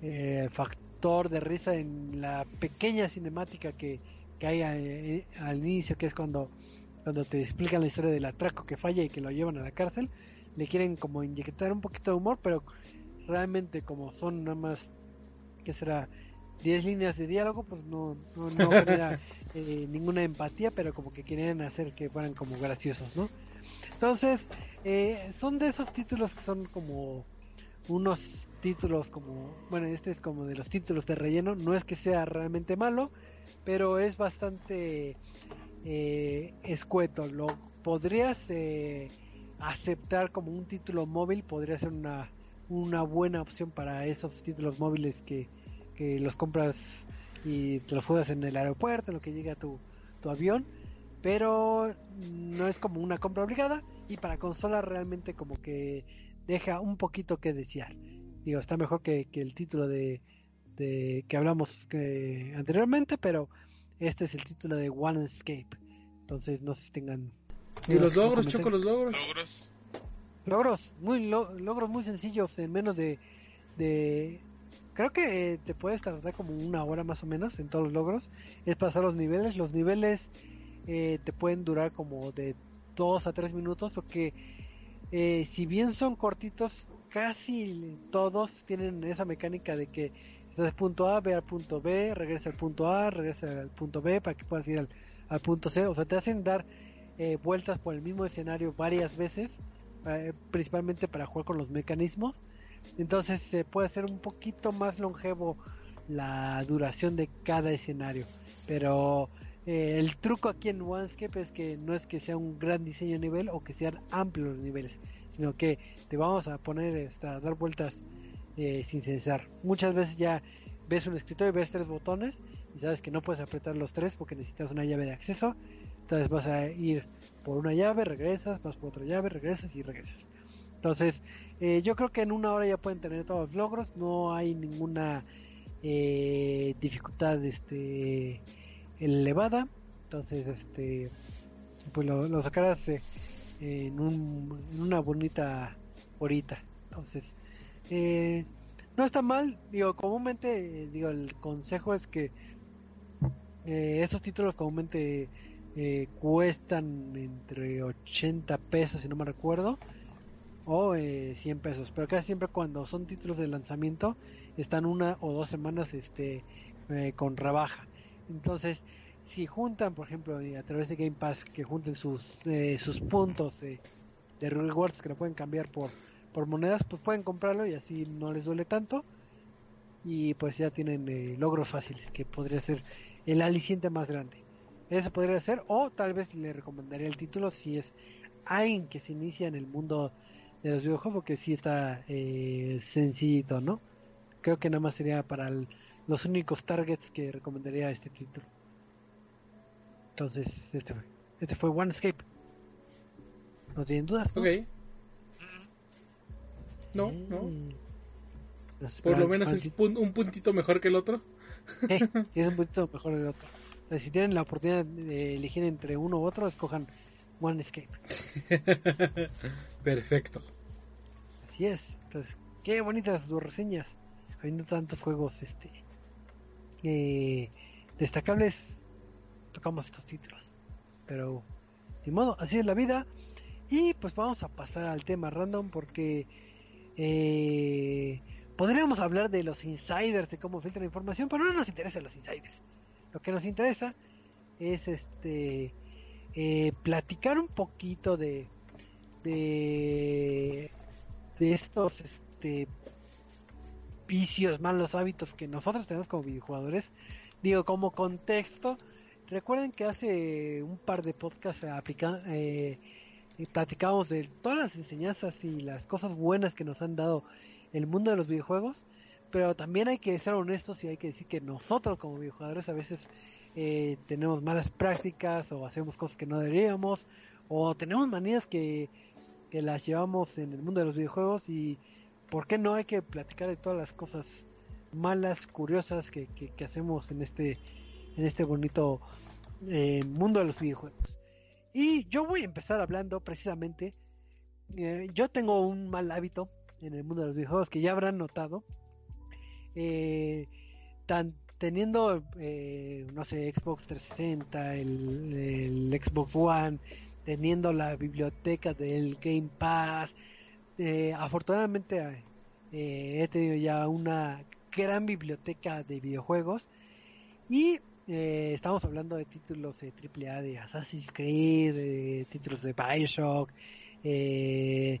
eh, factor de risa en la pequeña cinemática que, que hay eh, al inicio, que es cuando, cuando te explican la historia del atraco que falla y que lo llevan a la cárcel. le quieren como inyectar un poquito de humor, pero realmente como son nada más, que será? 10 líneas de diálogo, pues no, no, no genera (laughs) eh, ninguna empatía, pero como que quieren hacer que fueran como graciosos, ¿no? Entonces, eh, son de esos títulos que son como unos títulos como, bueno, este es como de los títulos de relleno, no es que sea realmente malo, pero es bastante eh, escueto, lo podrías eh, aceptar como un título móvil, podría ser una, una buena opción para esos títulos móviles que, que los compras y te los juegas en el aeropuerto, en lo que llega tu, tu avión, pero no es como una compra obligada y para consola realmente como que deja un poquito que desear. Digo, está mejor que, que el título de, de que hablamos que, anteriormente, pero este es el título de One Escape. Entonces no sé si tengan... ¿Y los logros, Choco, los logros? Logros. Logros, muy lo, logros muy sencillos en menos de, de creo que te puedes tardar como una hora más o menos en todos los logros. Es pasar los niveles. Los niveles eh, te pueden durar como de 2 a 3 minutos porque eh, si bien son cortitos, casi todos tienen esa mecánica de que estás punto A, ve al punto B, regresa al punto A, regresa al punto B para que puedas ir al, al punto C. O sea, te hacen dar eh, vueltas por el mismo escenario varias veces, eh, principalmente para jugar con los mecanismos. Entonces se puede hacer un poquito más longevo la duración de cada escenario. Pero eh, el truco aquí en OneScape es que no es que sea un gran diseño de nivel o que sean amplios los niveles, sino que te vamos a poner a dar vueltas eh, sin cesar. Muchas veces ya ves un escritorio y ves tres botones y sabes que no puedes apretar los tres porque necesitas una llave de acceso. Entonces vas a ir por una llave, regresas, vas por otra llave, regresas y regresas. Entonces, eh, yo creo que en una hora ya pueden tener todos los logros, no hay ninguna eh, dificultad este elevada, entonces este pues lo, lo sacarás eh, en, un, en una bonita horita. Entonces, eh, no está mal, digo, comúnmente, digo, el consejo es que estos títulos comúnmente cuestan entre 80 pesos, si no me recuerdo, o eh, 100 pesos, pero casi siempre cuando son títulos de lanzamiento están una o dos semanas este eh, con rebaja. Entonces, si juntan, por ejemplo, a través de Game Pass, que junten sus eh, sus puntos de, rewards que lo pueden cambiar por por monedas, pues pueden comprarlo y así no les duele tanto. Y pues ya tienen eh, logros fáciles, que podría ser el aliciente más grande. Eso podría ser, o tal vez le recomendaría el título si es alguien que se inicia en el mundo de los videojuegos, porque sí está eh, sencillito, ¿no? Creo que nada más sería para el, los únicos targets que recomendaría este título. Entonces, este fue, este fue One Escape. No tienen dudas, ¿no? Ok. No, no. Mm. Por lo menos es pun- un puntito mejor que el otro. (laughs) Eh, (laughs) sí, es un poquito mejor el otro. O sea, si tienen la oportunidad de elegir entre uno u otro, escojan One Escape. (laughs) Perfecto. Así es. Entonces, qué bonitas tus reseñas. Habiendo tantos juegos este destacables, tocamos estos títulos. Pero, de modo, así es la vida. Y pues vamos a pasar al tema random porque eh, podríamos hablar de los insiders, de cómo filtran información, pero no nos interesa los insiders. Lo que nos interesa es este eh, platicar un poquito de de de estos este vicios, malos hábitos que nosotros tenemos como videojugadores. Digo, como contexto, recuerden que hace un par de podcasts aplica, eh, platicábamos de todas las enseñanzas y las cosas buenas que nos han dado el mundo de los videojuegos, pero también hay que ser honestos y hay que decir que nosotros como videojugadores a veces eh, tenemos malas prácticas o hacemos cosas que no deberíamos o tenemos manías que, que las llevamos en el mundo de los videojuegos y por qué no hay que platicar de todas las cosas malas, curiosas que, que, hacemos en este en este bonito eh, mundo de los videojuegos. Y yo voy a empezar hablando precisamente, eh, yo tengo un mal hábito en el mundo de los videojuegos que ya habrán notado, eh, tan, teniendo, no sé, Xbox 360, el, el Xbox One, teniendo la biblioteca del Game Pass, eh, afortunadamente eh, he tenido ya una gran biblioteca de videojuegos y eh, estamos hablando de títulos de AAA de Assassin's Creed, de títulos de Bioshock, eh,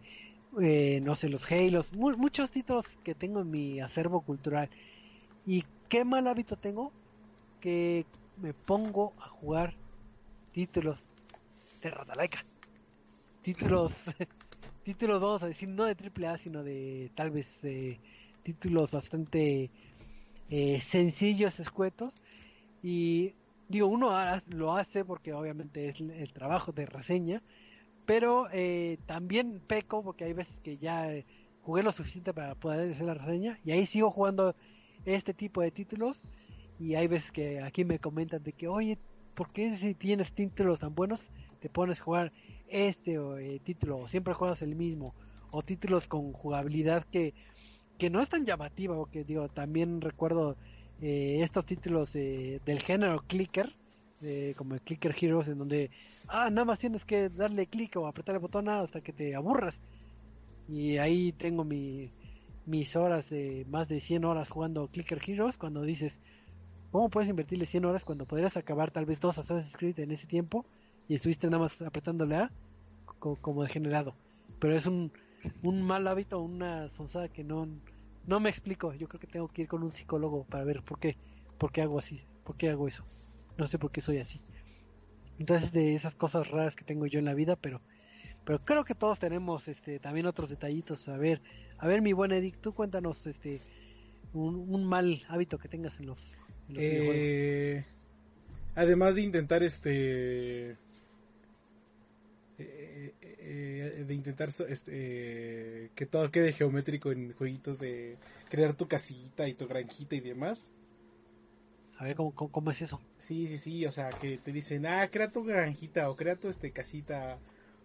eh, no sé, los Halos, muchos títulos que tengo en mi acervo cultural. ¿Y qué mal hábito tengo? Que me pongo a jugar títulos Radalaika. Títulos, (laughs) títulos, vamos a decir, no de AAA, sino de tal vez títulos bastante sencillos, escuetos y digo, uno lo hace porque obviamente es el trabajo de reseña, pero eh, también peco porque hay veces que ya eh, jugué lo suficiente para poder hacer la reseña y ahí sigo jugando este tipo de títulos y hay veces que aquí me comentan de que, oye, ¿por qué si tienes títulos tan buenos te pones a jugar este eh, título o siempre juegas el mismo? O títulos con jugabilidad que, que no es tan llamativa, porque digo, también recuerdo eh, estos títulos del género clicker, como el Clicker Heroes, en donde, ah, nada más tienes que darle clic o apretar el botón hasta que te aburras. Y ahí tengo mi, mis horas de más de 100 horas jugando Clicker Heroes, cuando dices, ¿cómo puedes invertirle 100 horas cuando podrías acabar tal vez dos Assassin's Creed en ese tiempo y estuviste nada más apretándole A como degenerado? Pero es un, un mal hábito, una sonzada que no no me explico, yo creo que tengo que ir con un psicólogo para ver por qué, por qué hago así, por qué hago eso. No sé por qué soy así. Entonces de esas cosas raras que tengo yo en la vida, pero pero creo que todos tenemos este también otros detallitos. A ver, a ver mi buen Edic, tú cuéntanos este un, mal hábito que tengas en los, eh, Además de intentar este eh, de intentar este, que todo quede geométrico en jueguitos de crear tu casita y tu granjita y demás. A ver, ¿cómo, cómo, es eso? Sí, sí, sí, o sea, que te dicen, ah, crea tu granjita o crea tu este, casita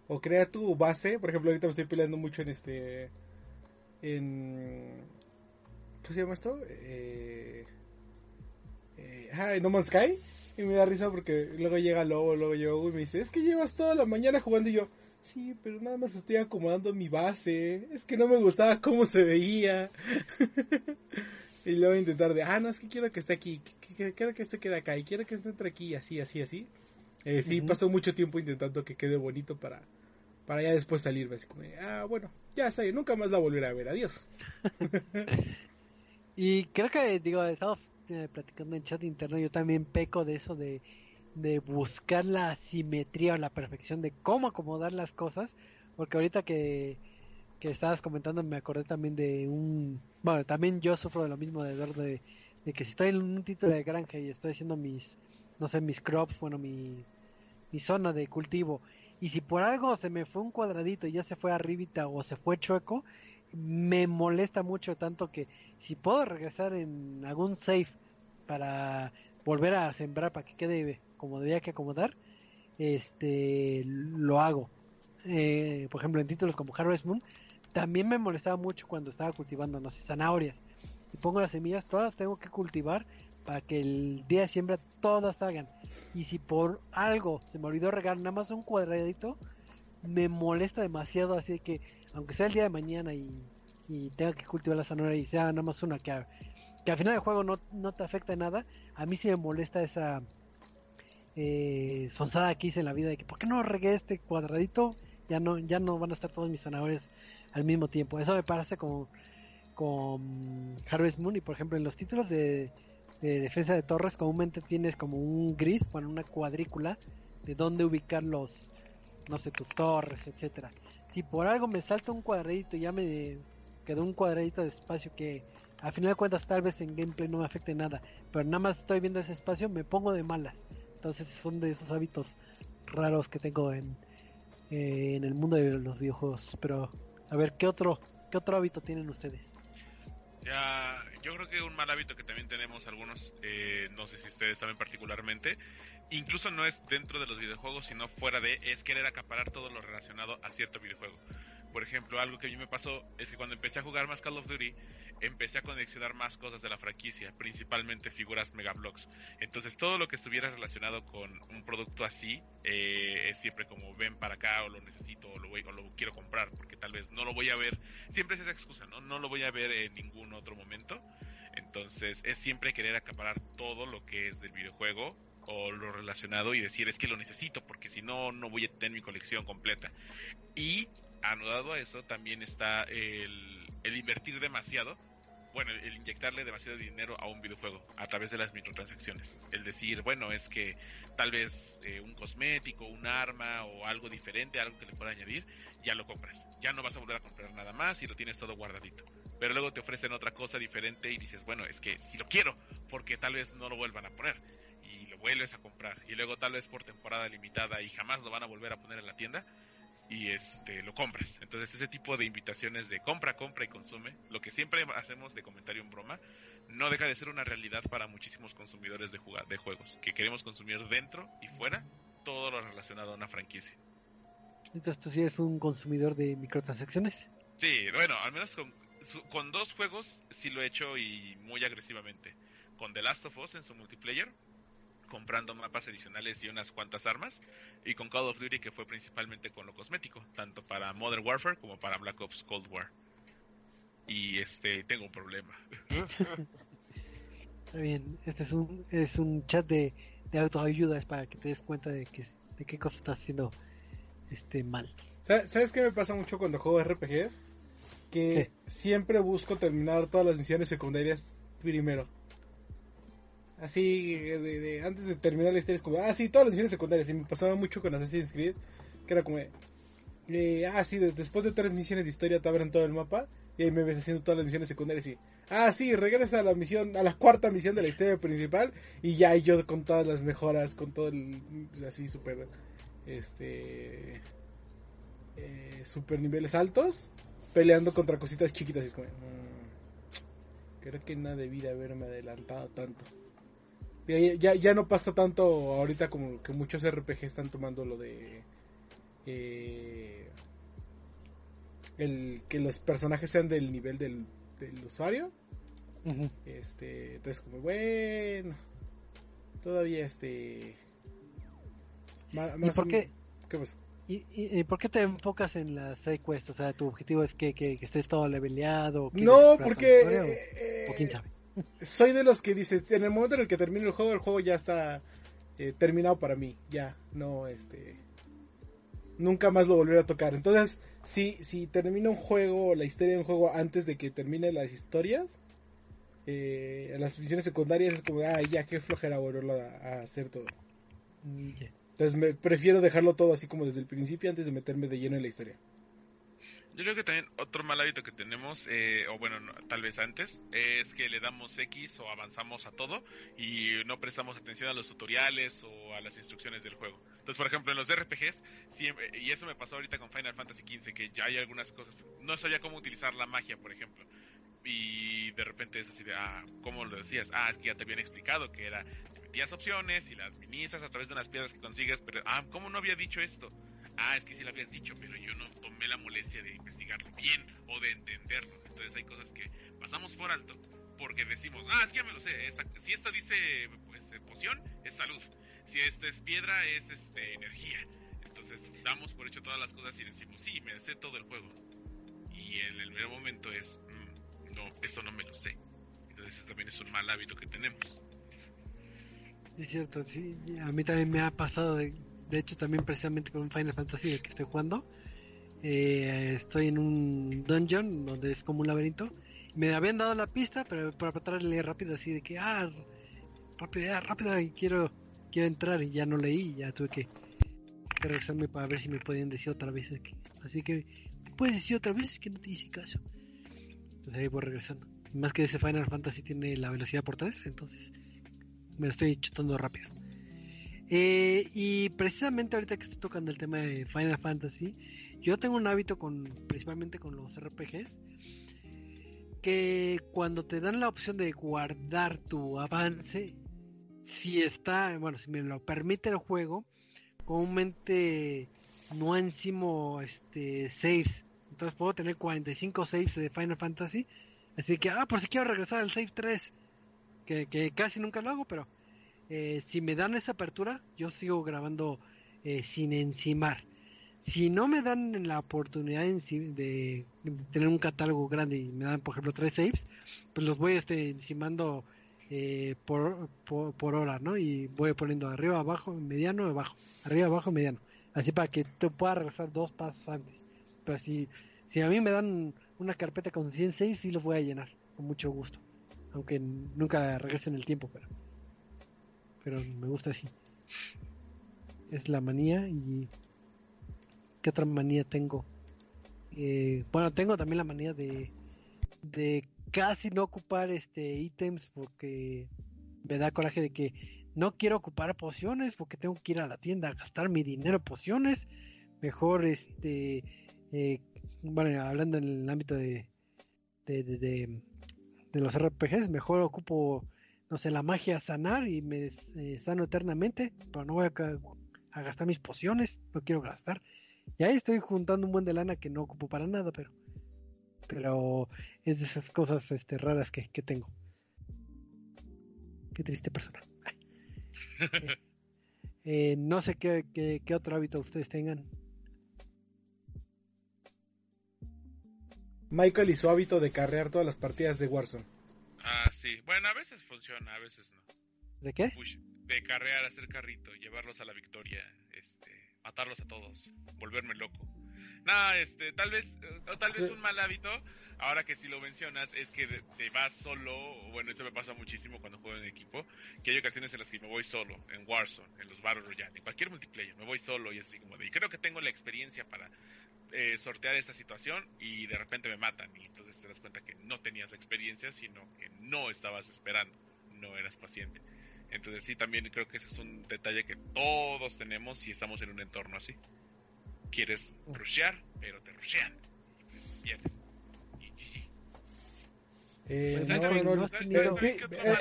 o crea tu base. Por ejemplo, ahorita me estoy peleando mucho en este... En... ¿Cómo se llama esto? Eh, eh, ah, en No Man's Sky. Y me da risa porque luego llega Lobo, luego llega y me dice, es que llevas toda la mañana jugando y yo, sí, pero nada más estoy acomodando mi base, es que no me gustaba cómo se veía. (laughs) y luego intentar de, ah, no, es que quiero que esté aquí, quiero que se quede acá y quiero que esté entre aquí, así, así, así. Eh, sí, pasó mucho tiempo intentando que quede bonito para, para ya después salirme así como, ah, bueno, ya está, nunca más la volveré a ver, adiós. (laughs) (laughs) y creo que, digo, estamos eh, platicando en chat interno, yo también peco de eso de de buscar la simetría o la perfección de cómo acomodar las cosas, porque ahorita que, que estabas comentando me acordé también de un, bueno, también yo sufro de lo mismo de, de, de que si estoy en un título de granja y estoy haciendo mis, no sé, mis crops, bueno, mi, mi zona de cultivo, y si por algo se me fue un cuadradito y ya se fue arribita o se fue chueco, me molesta mucho tanto que si puedo regresar en algún save para volver a sembrar para que quede como debía que acomodar, este lo hago. Eh, por ejemplo, en títulos como Harvest Moon, también me molestaba mucho cuando estaba cultivando, no sé, zanahorias. Y pongo las semillas, todas las tengo que cultivar para que el día de siembra todas hagan. Y si por algo se me olvidó regar nada más un cuadradito, me molesta demasiado. Así que, aunque sea el día de mañana y, y tenga que cultivar la zanahoria y sea nada más una que, que al final del juego no, no te afecta en nada, a mí sí me molesta esa eh, sonzada que hice en la vida de que ¿por qué no regué este cuadradito? Ya no, ya no van a estar todos mis zanahorias al mismo tiempo. Eso me parece como con Harvest Moon y por ejemplo en los títulos de, defensa de torres comúnmente tienes como un grid, bueno, una cuadrícula de dónde ubicar los, no sé, tus torres, etcétera. Si por algo me salta un cuadradito y ya me quedó un cuadradito de espacio que a final de cuentas tal vez en gameplay no me afecte nada, pero nada más estoy viendo ese espacio, me pongo de malas. Entonces son de esos hábitos raros que tengo en, eh, en el mundo de los videojuegos. Pero a ver, ¿qué otro, qué otro hábito tienen ustedes? Ya, yo creo que un mal hábito que también tenemos algunos, eh, no sé si ustedes saben particularmente, incluso no es dentro de los videojuegos, sino fuera de, es querer acaparar todo lo relacionado a cierto videojuego. Por ejemplo, algo que a mí me pasó es que cuando empecé a jugar más Call of Duty, empecé a coleccionar más cosas de la franquicia, principalmente figuras Megablocks. Entonces, todo lo que estuviera relacionado con un producto así, eh, es siempre como ven para acá, o lo necesito, o lo, voy, o lo quiero comprar, porque tal vez no lo voy a ver. Siempre es esa excusa, ¿no? No lo voy a ver en ningún otro momento. Entonces, es siempre querer acaparar todo lo que es del videojuego o lo relacionado y decir es que lo necesito porque si no no voy a tener mi colección completa y anudado a eso también está el, invertir demasiado bueno, el inyectarle demasiado dinero a un videojuego a través de las microtransacciones. El decir, bueno, es que tal vez eh, un cosmético, un arma o algo diferente, algo que le pueda añadir, ya lo compras. Ya no vas a volver a comprar nada más y lo tienes todo guardadito. Pero luego te ofrecen otra cosa diferente y dices, bueno, es que si lo quiero, porque tal vez no lo vuelvan a poner. Y lo vuelves a comprar. Y luego tal vez por temporada limitada y jamás lo van a volver a poner en la tienda y este lo compras. Entonces ese tipo de invitaciones de compra, compra y consume, lo que siempre hacemos de comentario en broma, no deja de ser una realidad para muchísimos consumidores de, de juegos, que queremos consumir dentro y fuera todo lo relacionado a una franquicia. Entonces tú sí eres un consumidor de microtransacciones. Sí, bueno, al menos con, con dos juegos sí lo he hecho y muy agresivamente. Con The Last of Us en su multiplayer, comprando mapas adicionales y unas cuantas armas. Y con Call of Duty, que fue principalmente con lo cosmético, tanto para Modern Warfare como para Black Ops Cold War. Y este, tengo un problema. (laughs) Está bien, este es un, es un chat de, de autoayuda, es para que te des cuenta de, que, de qué cosa estás haciendo este, mal. ¿Sabes qué me pasa mucho cuando juego RPGs? Que siempre busco terminar todas las misiones secundarias primero. Así, de, antes de terminar la historia, es como, ah, sí, todas las misiones secundarias. Y me pasaba mucho con Assassin's Creed, que era como, eh, ah, sí, después de tres misiones de historia te abren todo el mapa. Y ahí me ves haciendo todas las misiones secundarias y, ah, sí, regresa a la misión, a la cuarta misión de la historia principal. Y ya yo con todas las mejoras, con todo el, así, súper, este, eh, super niveles altos, peleando contra cositas chiquitas. Y es como, mm, creo que no debí de haberme adelantado tanto. Ya, ya no pasa tanto ahorita como que muchos RPG están tomando lo de eh, el que los personajes sean del nivel del, usuario. Este, entonces como bueno, todavía este ¿Y por qué? ¿Y, por qué te enfocas en las side quests? O sea, tu objetivo es que, que, estés todo leveleado. No, porque... o, quién sabe soy de los que dice, en el momento en el que termine el juego, el juego ya está eh, terminado para mí, ya, no, este, nunca más lo volveré a tocar. Entonces, si, si termino un juego, la historia de un juego antes de que termine las historias, eh, las misiones secundarias es como, ah, ya, qué flojera volverlo a, hacer todo. Entonces, me, prefiero dejarlo todo así como desde el principio antes de meterme de lleno en la historia. Yo creo que también otro mal hábito que tenemos, eh, o bueno, tal vez antes, es que le damos X o avanzamos a todo y no prestamos atención a los tutoriales o a las instrucciones del juego. Entonces, por ejemplo, en los RPGs, siempre, y eso me pasó ahorita con Final Fantasy XV, que ya hay algunas cosas, no sabía cómo utilizar la magia, por ejemplo. Y de repente es así de, ah, ¿cómo lo decías? Ah, es que ya te habían explicado que era, te metías opciones y las administras a través de unas piedras que consigues, pero, ah, ¿cómo no había dicho esto? Ah, es que sí lo habías dicho, pero yo no tomé la molestia de investigarlo bien o de entenderlo. Entonces hay cosas que pasamos por alto porque decimos, ah, es que ya me lo sé, si esta dice pues, eh, poción, es salud, si esta es piedra, es este, energía. Entonces damos por hecho todas las cosas y decimos, sí, me sé todo el juego. Y en el mero momento es, mm, no, esto no me lo sé. Entonces también es un mal hábito que tenemos. Es cierto, sí, a mí también me ha pasado de de hecho también precisamente con Final Fantasy que estoy jugando. Eh, estoy en un dungeon donde es como un laberinto. Me habían dado la pista, pero para tratar de leer rápido así de que, ah, rápido, ya, rápido, quiero, quiero entrar y ya no leí, ya tuve que, regresarme para ver si me podían decir otra vez. Así que, puedes decir otra vez? que no te hice caso. Entonces ahí voy regresando. Más que ese Final Fantasy tiene la velocidad por 3, entonces me lo estoy chutando rápido. Eh, y precisamente ahorita que estoy tocando el tema de Final Fantasy, yo tengo un hábito con, principalmente con los RPGs, que cuando te dan la opción de guardar tu avance, si está, bueno, si me lo permite el juego, comúnmente no encima este saves. entonces puedo tener 45 saves de Final Fantasy. Así que, ah, por si quiero regresar al save 3, que, que casi nunca lo hago, pero eh, si me dan esa apertura, yo sigo grabando eh, sin encimar. Si no me dan la oportunidad de, tener un catálogo grande y me dan, por ejemplo, tres saves, pues los voy este, encimando eh, por, por, hora, ¿no? Y voy poniendo arriba, abajo, mediano, abajo, arriba, abajo, mediano. Así para que te pueda regresar dos pasos antes. Pero si, si a mí me dan una carpeta con 100 saves, sí los voy a llenar, con mucho gusto. Aunque nunca regresen el tiempo, pero pero me gusta así. Es la manía y... ¿Qué otra manía tengo? Eh, bueno, tengo también la manía de, de casi no ocupar este ítems porque me da coraje de que no quiero ocupar pociones porque tengo que ir a la tienda a gastar mi dinero en pociones. Mejor este eh, bueno, hablando en el ámbito de de, de, de, de los RPGs, mejor ocupo no sé, la magia sanar y me eh, sano eternamente, pero no voy a, gastar mis pociones, no quiero gastar. Y ahí estoy juntando un buen de lana que no ocupo para nada, pero pero es de esas cosas este, raras que, tengo. Qué triste persona. (laughs) Eh, no sé qué, qué, otro hábito ustedes tengan. Michael y su hábito de carrear todas las partidas de Warzone. Sí. Bueno, a veces funciona, a veces no. ¿De qué? de carrear, hacer carrito, llevarlos a la victoria, este, matarlos a todos, volverme loco. Nada, este, tal vez, o tal vez un mal hábito, ahora que si lo mencionas, es que te vas solo, bueno, eso me pasa muchísimo cuando juego en equipo, que hay ocasiones en las que me voy solo, en Warzone, en los Battle Royale, en cualquier multiplayer, me voy solo y así como de, y creo que tengo la experiencia para eh, sortear esta situación y de repente me matan y entonces te das cuenta que no tenías la experiencia, sino que no estabas esperando, no eras paciente. Entonces sí, también creo que ese es un detalle que todos tenemos si estamos en un entorno así. Quieres rushear, pero te rushean. Y pues pierdes. Eh,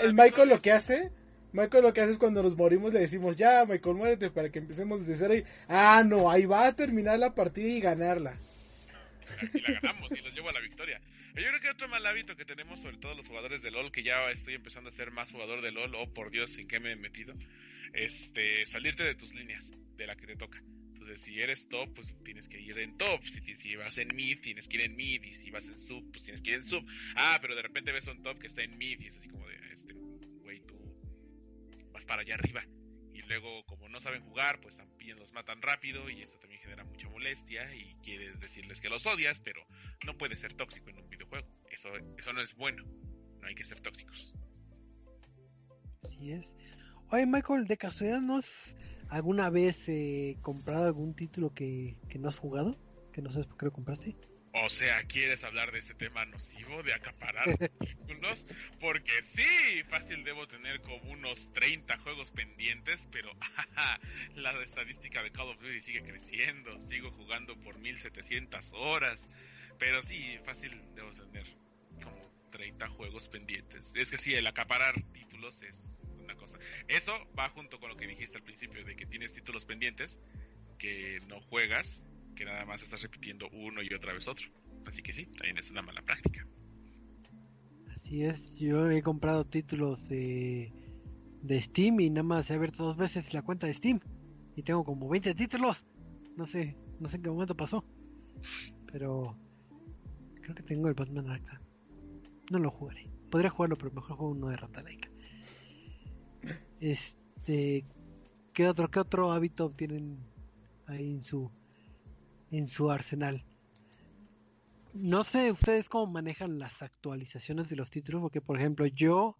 el Michael lo que hace Michael lo que hace es cuando nos morimos le decimos, ya Michael, muérete para que empecemos desde cero y, ah, no, ahí va a terminar la partida y ganarla. Y la ganamos y los llevo a la victoria. Yo creo que otro mal hábito que tenemos, sobre todo los jugadores de LOL, que ya estoy empezando a ser más jugador de LOL, oh por Dios, sin qué me he metido, este, salirte de tus líneas, de la que te toca. Si eres top, pues tienes que ir en top. Si, si vas en mid, tienes que ir en mid. Y si vas en sub, pues tienes que ir en sub. Ah, pero de repente ves un top que está en mid y es así como de, este, güey, tú vas para allá arriba. Y luego, como no saben jugar, pues también los matan rápido y eso también genera mucha molestia y quieres decirles que los odias, pero no puedes ser tóxico en un videojuego. Eso, eso no es bueno. No hay que ser tóxicos. Así es. Oye, Michael, de casualidad, ¿no has alguna vez eh, comprado algún título que, que no has jugado? Que no sabes por qué lo compraste. O sea, ¿quieres hablar de ese tema nocivo de acaparar (laughs) títulos? Porque sí, fácil debo tener como unos 30 juegos pendientes, pero (laughs) la estadística de Call of Duty sigue creciendo, sigo jugando por 1700 horas, pero sí, fácil debo tener como 30 juegos pendientes. Es que sí, el acaparar títulos es una cosa. Eso va junto con lo que dijiste al principio, de que tienes títulos pendientes que no juegas que nada más estás repitiendo uno y otra vez otro. Así que sí, también es una mala práctica. Así es, yo he comprado títulos de, de Steam y nada más he abierto dos veces la cuenta de Steam y tengo como 20 títulos. No sé, no sé en qué momento pasó. Pero creo que tengo el Batman Arkham. No lo jugaré. Podría jugarlo, pero mejor juego uno de Rata Este, ¿qué otro, qué otro hábito tienen ahí en su en su arsenal. No sé ustedes cómo manejan las actualizaciones de los títulos, porque por ejemplo yo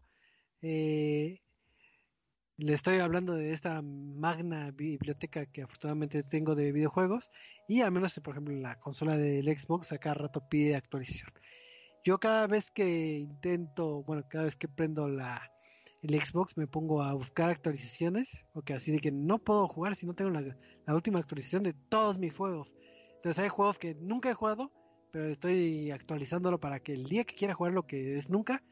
eh, le estoy hablando de esta magna biblioteca que afortunadamente tengo de videojuegos y al menos por ejemplo la consola del Xbox a cada rato pide actualización. Yo cada vez que intento, bueno, cada vez que prendo la el Xbox me pongo a buscar actualizaciones, porque así de que no puedo jugar si no tengo la, última actualización de todos mis juegos. Entonces hay juegos que nunca he jugado, pero estoy actualizándolo para que el día que quiera jugar lo que es nunca,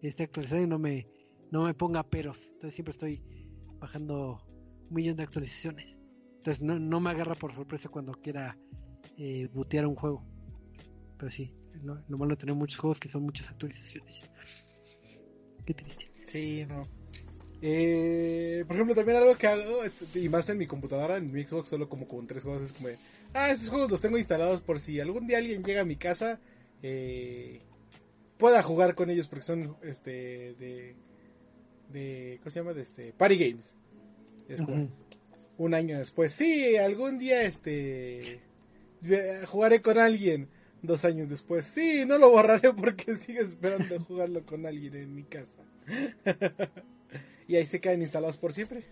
esté actualizado y no me, no me ponga peros. Entonces siempre estoy bajando un millón de actualizaciones. Entonces no, me agarra por sorpresa cuando quiera eh, butear un juego. pero sí, lo, lo malo de tener muchos juegos que son muchas actualizaciones. Qué triste. Sí, no. Eh, por ejemplo, también algo que hago, y más en mi computadora, en mi Xbox, solo como con tres juegos, es como, de, ah, estos juegos los tengo instalados por si algún día alguien llega a mi casa, eh, pueda jugar con ellos, porque son, este, de, de, ¿cómo se llama? De este, Party Games. Es como, un año después, sí, algún día, este, jugaré con alguien. Dos años después, sí, no lo borraré (laughs) porque sigo esperando jugarlo con alguien en mi casa. (laughs) y ahí se quedan instalados por siempre.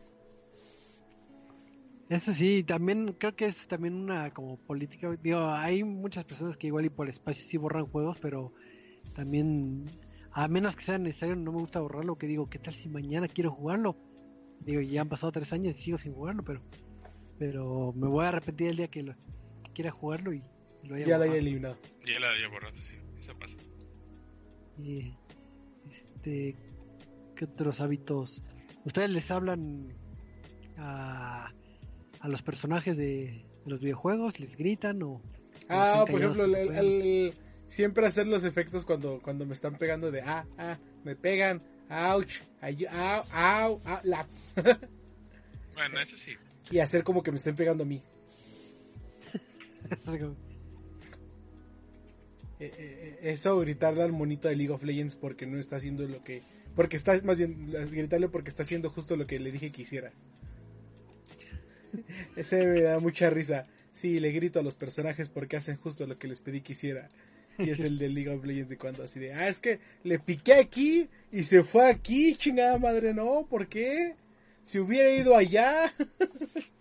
Eso sí, también creo que es también una como política. Digo, hay muchas personas que igual y por espacio sí borran juegos, pero también, a menos que sea necesario, no me gusta borrarlo. Que digo, ¿qué tal si mañana quiero jugarlo? Digo, ya han pasado tres años y sigo sin jugarlo, pero pero me voy a arrepentir el día que, lo, que quiera jugarlo y lo Ya la haya eliminado. Ya la había borrado, sí. Eso pasa. Y, este, ¿qué otros hábitos? ¿Ustedes les hablan a, a los personajes de, de los videojuegos? ¿Les gritan o...? Ah, por ejemplo, el, cuando el- juegan? el- siempre hacer los efectos cuando, cuando me están pegando de ah, ah, me pegan, ouch, ay, au, au, ah, la. Bueno, eso sí. y hacer como que me estén pegando a mí. (laughs) Eh, eh, eso gritarle al monito de League of Legends porque no está haciendo lo que porque está más bien gritarle porque está haciendo justo lo que le dije que hiciera. (laughs) Ese me da mucha risa. Sí le grito a los personajes porque hacen justo lo que les pedí que hiciera. Y es el de League of Legends de cuando así de ah es que le piqué aquí y se fue aquí chingada madre no ¿por qué? si hubiera ido allá (laughs)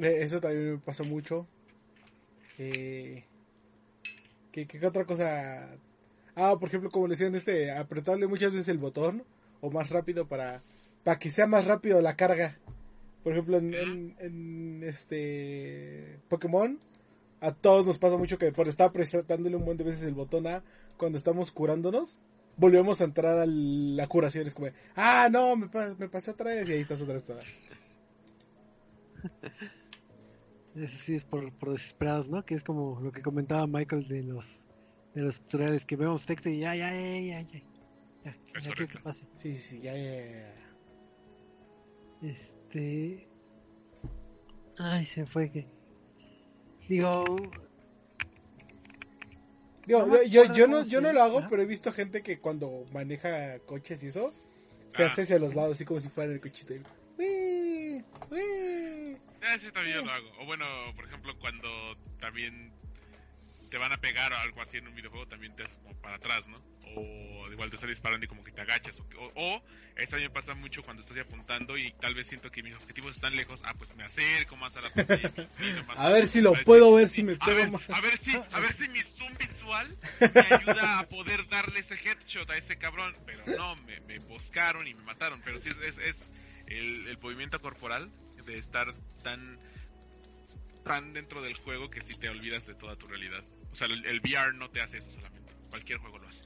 Eh, eso también me pasa mucho eh, ¿qué, qué otra cosa? Ah, por ejemplo, como le decían, este, apretarle muchas veces el botón o más rápido para, para que sea más rápido la carga. Por ejemplo, en, en- en, este Pokémon, a todos nos pasa mucho que por estar apretándole un buen de veces el botón A cuando estamos curándonos, volvemos a entrar a la curación. Es como, ah, no, me, pas- me pasé otra vez y ahí estás otra vez toda. (laughs) Eso sí es por, por desesperados, ¿no? Que es como lo que comentaba Michael de los de los tutoriales que vemos texto y ya, ya, ya, ya, ya. Ya, ya quiero que pase. Sí, sí, ya, ya, ya, ya. Este. Ay, se fue que. Digo. Digo, No yo, yo, no, yo no lo hago, pero he visto gente que cuando maneja coches y eso, se Ah. hace hacia los lados, así como si fuera el cochito. y, "Uy, uy". Ah, sí, también yo lo hago. O bueno, por ejemplo, cuando también te van a pegar o algo así en un videojuego, también te haces como para atrás, ¿no? O igual te estás disparando y como que te agachas. O, o, o esto a mí me pasa mucho cuando estoy apuntando y tal vez siento que mis objetivos están lejos. Ah, pues me acerco más a la pantalla. (laughs) más A ver si lo puedo ver, si me a ver, más. a ver si, a ver si mi zoom visual me (laughs) ayuda a poder darle ese headshot a ese cabrón. Pero no, me, me buscaron y me mataron. Pero sí es, es, es el, el movimiento corporal de estar tan tan dentro del juego que si te olvidas de toda tu realidad. O sea, el, VR no te hace eso solamente. Cualquier juego lo hace.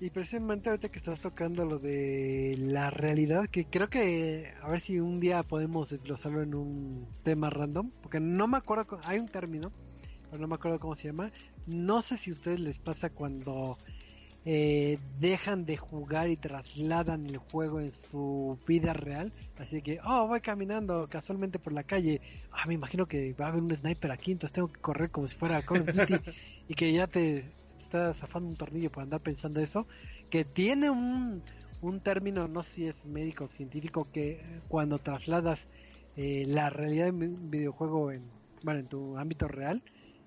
Y precisamente ahorita que estás tocando lo de la realidad, que creo que a ver si un día podemos desglosarlo en un tema random, porque no me acuerdo, hay un término, pero no me acuerdo cómo se llama. No sé si a ustedes les pasa cuando eh, dejan de jugar y trasladan el juego en su vida real. Así que, oh, voy caminando casualmente por la calle. Ah, me imagino que va a haber un sniper aquí, entonces tengo que correr como si fuera Call of Duty. (laughs) y que ya te está zafando un tornillo por andar pensando eso. Que tiene un, un término, no sé si es médico o científico, que cuando trasladas eh, la realidad de un videojuego en, bueno, en tu ámbito real,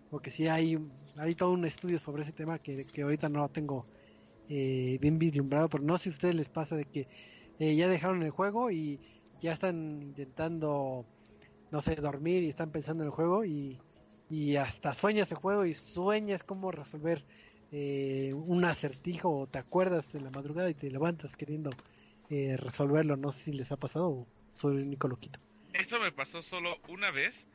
porque sí hay, hay todo un estudio sobre ese tema que, que ahorita no lo tengo eh, bien vislumbrado, pero no sé si a ustedes les pasa de que eh, ya dejaron el juego y ya están intentando, no sé, dormir y están pensando en el juego y, y hasta sueñas el juego y sueñas cómo resolver eh, un acertijo o te acuerdas de la madrugada y te levantas queriendo eh, resolverlo. No sé si les ha pasado o soy el único loquito. Eso me pasó solo una vez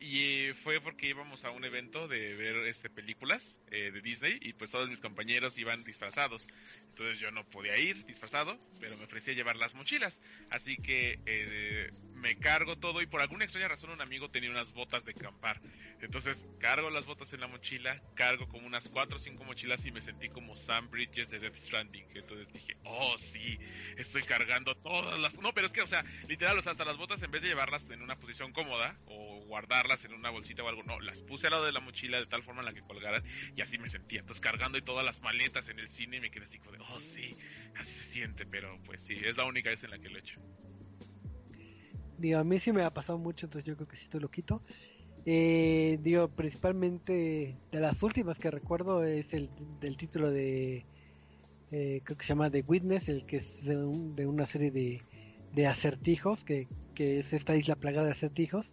y fue porque íbamos a un evento de ver este películas eh, de Disney y pues todos mis compañeros iban disfrazados. Entonces yo no podía ir disfrazado, pero me ofrecía llevar las mochilas. Así que eh, me cargo todo y por alguna extraña razón un amigo tenía unas botas de acampar. Entonces cargo las botas en la mochila, cargo como unas cuatro o cinco mochilas y me sentí como Sam Bridges de Death Stranding. Entonces dije, oh sí, estoy cargando todas las... No, pero es que, o sea, literal, hasta las botas en vez de llevarlas en una posición cómoda o guardarlas en una bolsita o algo, no, las puse al lado de la mochila de tal forma en la que colgaran y así me sentía. Entonces cargando y todas las maletas en el cine y me quedé así como de, oh sí, así se siente, pero pues sí, es la única vez en la que lo he hecho. Digo, a mí sí me ha pasado mucho, entonces yo creo que sí te lo quito. Eh, digo, principalmente de las últimas que recuerdo es el del título de, eh, creo que se llama The Witness, el que es de, una serie de, de acertijos, que, que, es esta isla plagada de acertijos.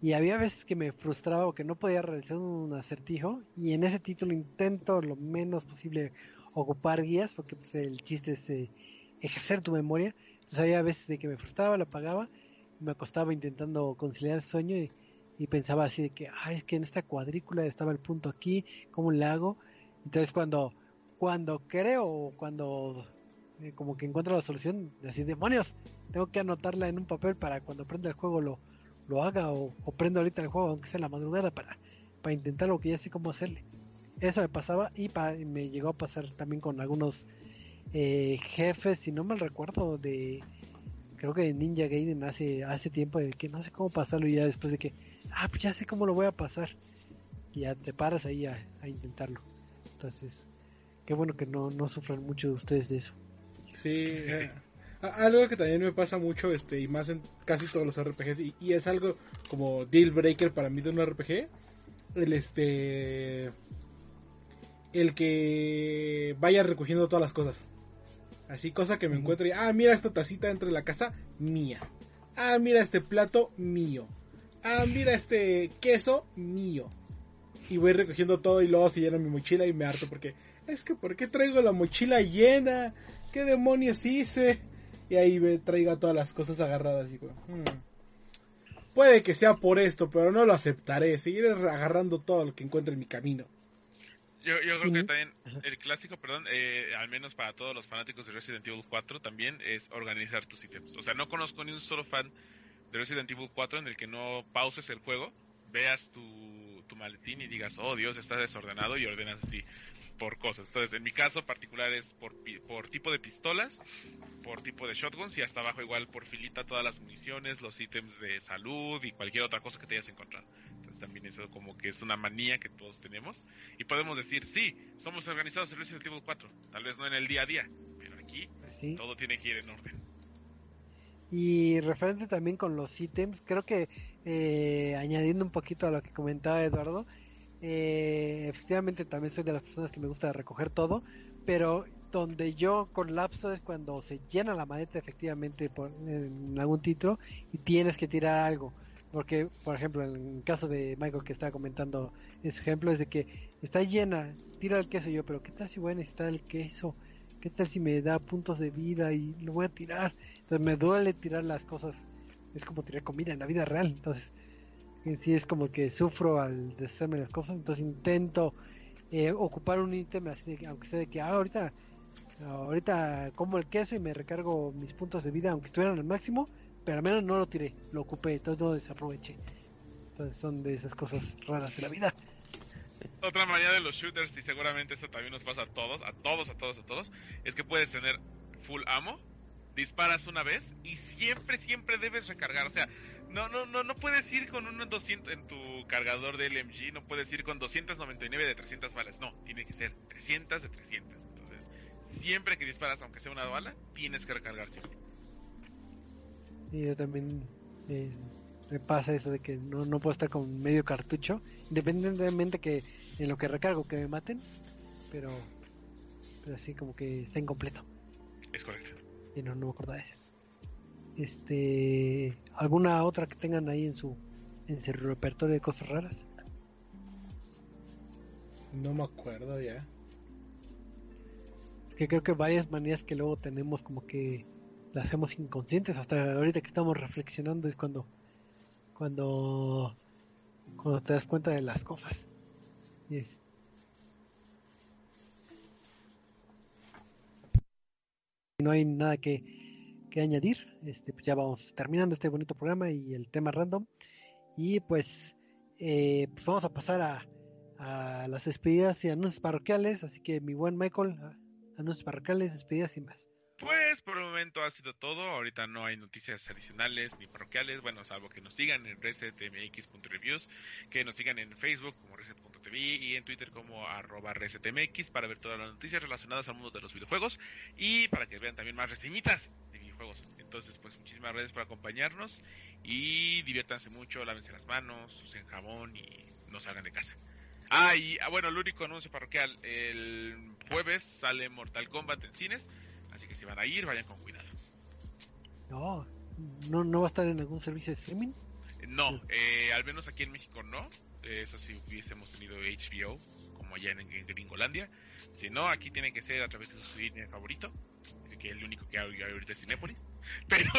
Y había veces que me frustraba o que no podía realizar un acertijo, y en ese título intento lo menos posible ocupar guías, porque pues, el chiste es eh, ejercer tu memoria. Entonces había veces de que me frustraba, lo apagaba me acostaba intentando conciliar el sueño y, pensaba así de que, ay, es que en esta cuadrícula estaba el punto aquí, ¿cómo le hago? Entonces cuando, cuando creo, cuando eh, como que encuentro la solución, así, demonios, tengo que anotarla en un papel para cuando prenda el juego lo, lo haga o, prendo ahorita el juego, aunque sea en la madrugada, para, para intentar lo que ya sé cómo hacerle. Eso me pasaba y me llegó a pasar también con algunos eh, jefes, si no mal recuerdo, de creo que Ninja Gaiden hace, hace tiempo de que no sé cómo pasarlo y ya después de que, ah, pues ya sé cómo lo voy a pasar. Y ya te paras ahí a, intentarlo. Entonces, qué bueno que no, no sufran mucho de ustedes de eso. Sí, eh, algo que también me pasa mucho, este, y más en casi todos los RPGs, y, es algo como deal breaker para mí de un RPG, el este, el que vaya recogiendo todas las cosas. Así, cosa que me encuentro y, ah, mira esta tacita dentro de la casa, mía. Ah, mira este plato, mío. Ah, mira este queso, mío. Y voy recogiendo todo y luego se llena mi mochila y me harto porque, es que, ¿por qué traigo la mochila llena? ¿Qué demonios hice? Y ahí me traigo todas las cosas agarradas y hmm, Puede que sea por esto, pero no lo aceptaré. Seguiré agarrando todo lo que encuentre en mi camino. Yo, yo creo que también el clásico, perdón, eh, al menos para todos los fanáticos de Resident Evil 4 también es organizar tus ítems. O sea, no conozco ni un solo fan de Resident Evil 4 en el que no pauses el juego, veas tu, tu maletín y digas, oh Dios, está desordenado y ordenas así por cosas. Entonces, en mi caso particular es por, por tipo de pistolas, por tipo de shotguns y hasta abajo igual por filita todas las municiones, los ítems de salud y cualquier otra cosa que te hayas encontrado también eso como que es una manía que todos tenemos. Y podemos decir, sí, somos organizados en Resident Evil 4, tal vez no en el día a día, pero aquí pues todo tiene que ir en orden. Y referente también con los ítems, creo que eh, añadiendo un poquito a lo que comentaba Eduardo, eh, efectivamente también soy de las personas que me gusta recoger todo, pero donde yo colapso es cuando se llena la maleta efectivamente por, en algún título y tienes que tirar algo. Porque, por ejemplo, en el caso de Michael que estaba comentando, ese ejemplo es de que está llena, tira el queso yo, pero ¿qué tal si voy a necesitar el queso? ¿Qué tal si me da puntos de vida y lo voy a tirar? Entonces me duele tirar las cosas. Es como tirar comida en la vida real. Entonces, en sí es como que sufro al deshacerme las cosas. Entonces intento eh, ocupar un ítem así, aunque sea de que ah, ahorita, ahorita como el queso y me recargo mis puntos de vida, aunque estuvieran al máximo pero al menos no lo tiré, lo ocupé, entonces no lo desaproveché. Entonces son de esas cosas raras de la vida. Otra manera de los shooters, y seguramente eso también nos pasa a todos, a todos, a todos, a todos, es que puedes tener full ammo, disparas una vez y siempre, siempre debes recargar. O sea, no, no, no, no puedes ir con un 200 en tu cargador de LMG, no puedes ir con 299 de 300 balas. No, tiene que ser 300 de 300. Entonces, siempre que disparas, aunque sea una bala, tienes que recargar siempre. Y yo también eh, me pasa eso de que no, no puedo estar con medio cartucho, independientemente que en lo que recargo que me maten, pero pero así como que está incompleto. Es correcto. Y no, no me acuerdo de eso. Este, ¿alguna otra que tengan ahí en su en su repertorio de cosas raras? No me acuerdo ya. Es que creo que varias manías que luego tenemos como que la hacemos inconscientes hasta ahorita que estamos reflexionando es cuando cuando cuando te das cuenta de las cosas no hay nada que que añadir. Este, pues ya vamos terminando este bonito programa y el tema random. Y pues, eh, pues vamos a pasar a, a, las despedidas y anuncios parroquiales. Así que mi buen Michael, anuncios parroquiales, despedidas y más. Pues por el momento ha sido todo. Ahorita no hay noticias adicionales ni parroquiales. Bueno, salvo que nos sigan en resetmx.reviews, que nos sigan en Facebook como reset.tv y en Twitter como arroba resetmx para ver todas las noticias relacionadas al mundo de los videojuegos y para que vean también más reseñitas de videojuegos. Entonces, pues muchísimas gracias por acompañarnos y diviértanse mucho, lávense las manos, usen jabón y no salgan de casa. Ah, y ah, bueno, el único anuncio parroquial, el jueves sale Mortal Kombat en cines Así que si van a ir, vayan con cuidado. No, no, no va a estar en algún servicio de streaming. No, eh, al menos aquí en México no. Eso sí hubiésemos tenido HBO, como allá en, Gringolandia. Si no, aquí tiene que ser a través de su cine favorito, que es el único que hay ahorita es Cinépolis. (laughs) Pero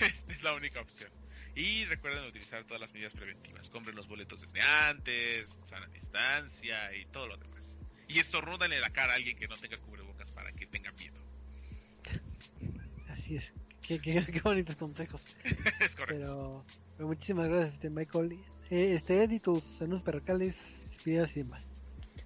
(laughs) es la única opción. Y recuerden utilizar todas las medidas preventivas. Compren los boletos desde antes, sana distancia y todo lo demás. Y esto en la cara a alguien que no tenga cubrebocas para que tenga miedo. Así es. Qué, qué, (laughs) bonitos consejos. (laughs) es correcto. Pero, muchísimas gracias, este Michael. Eh, este Eddie, tus anuncios perrocales, despidas y demás.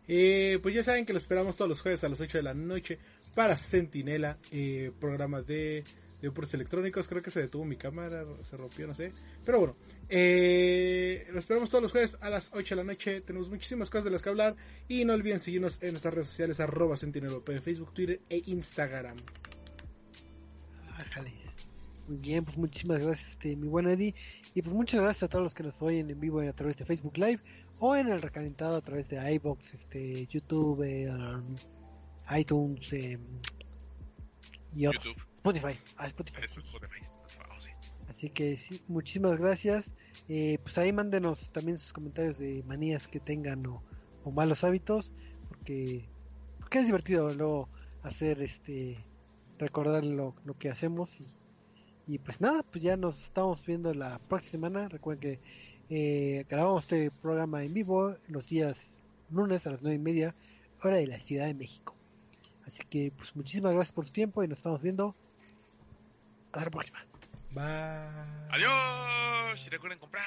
Eh, pues ya saben que lo esperamos todos los jueves a las 8 de la noche para Sentinela, eh, programa de, de electrónicos. Creo que se detuvo mi cámara, se rompió, no sé. Pero bueno, eh, lo esperamos todos los jueves a las 8 de la noche. Tenemos muchísimas cosas de las que hablar. Y no olviden seguirnos en nuestras redes sociales, arroba en Facebook, Twitter e Instagram. Muy bien, pues muchísimas gracias, este, mi buen Eddie. Y pues muchas gracias a todos los que nos oyen en vivo a través de Facebook Live o en el recalentado a través de iBox, este, YouTube, eh, um, iTunes eh, y otros. Spotify. Ah, Spotify. Así que sí, muchísimas gracias. Eh, pues ahí mándenos también sus comentarios de manías que tengan o, malos hábitos, porque, porque es divertido luego hacer este recordar lo, lo que hacemos y, y, pues nada, pues ya nos estamos viendo la próxima semana. Recuerden que eh, grabamos este programa en vivo los días lunes a las nueve y media, hora de la Ciudad de México. Así que pues muchísimas gracias por su tiempo y nos estamos viendo. Hasta la próxima. Bye. Adiós. Y recuerden comprar.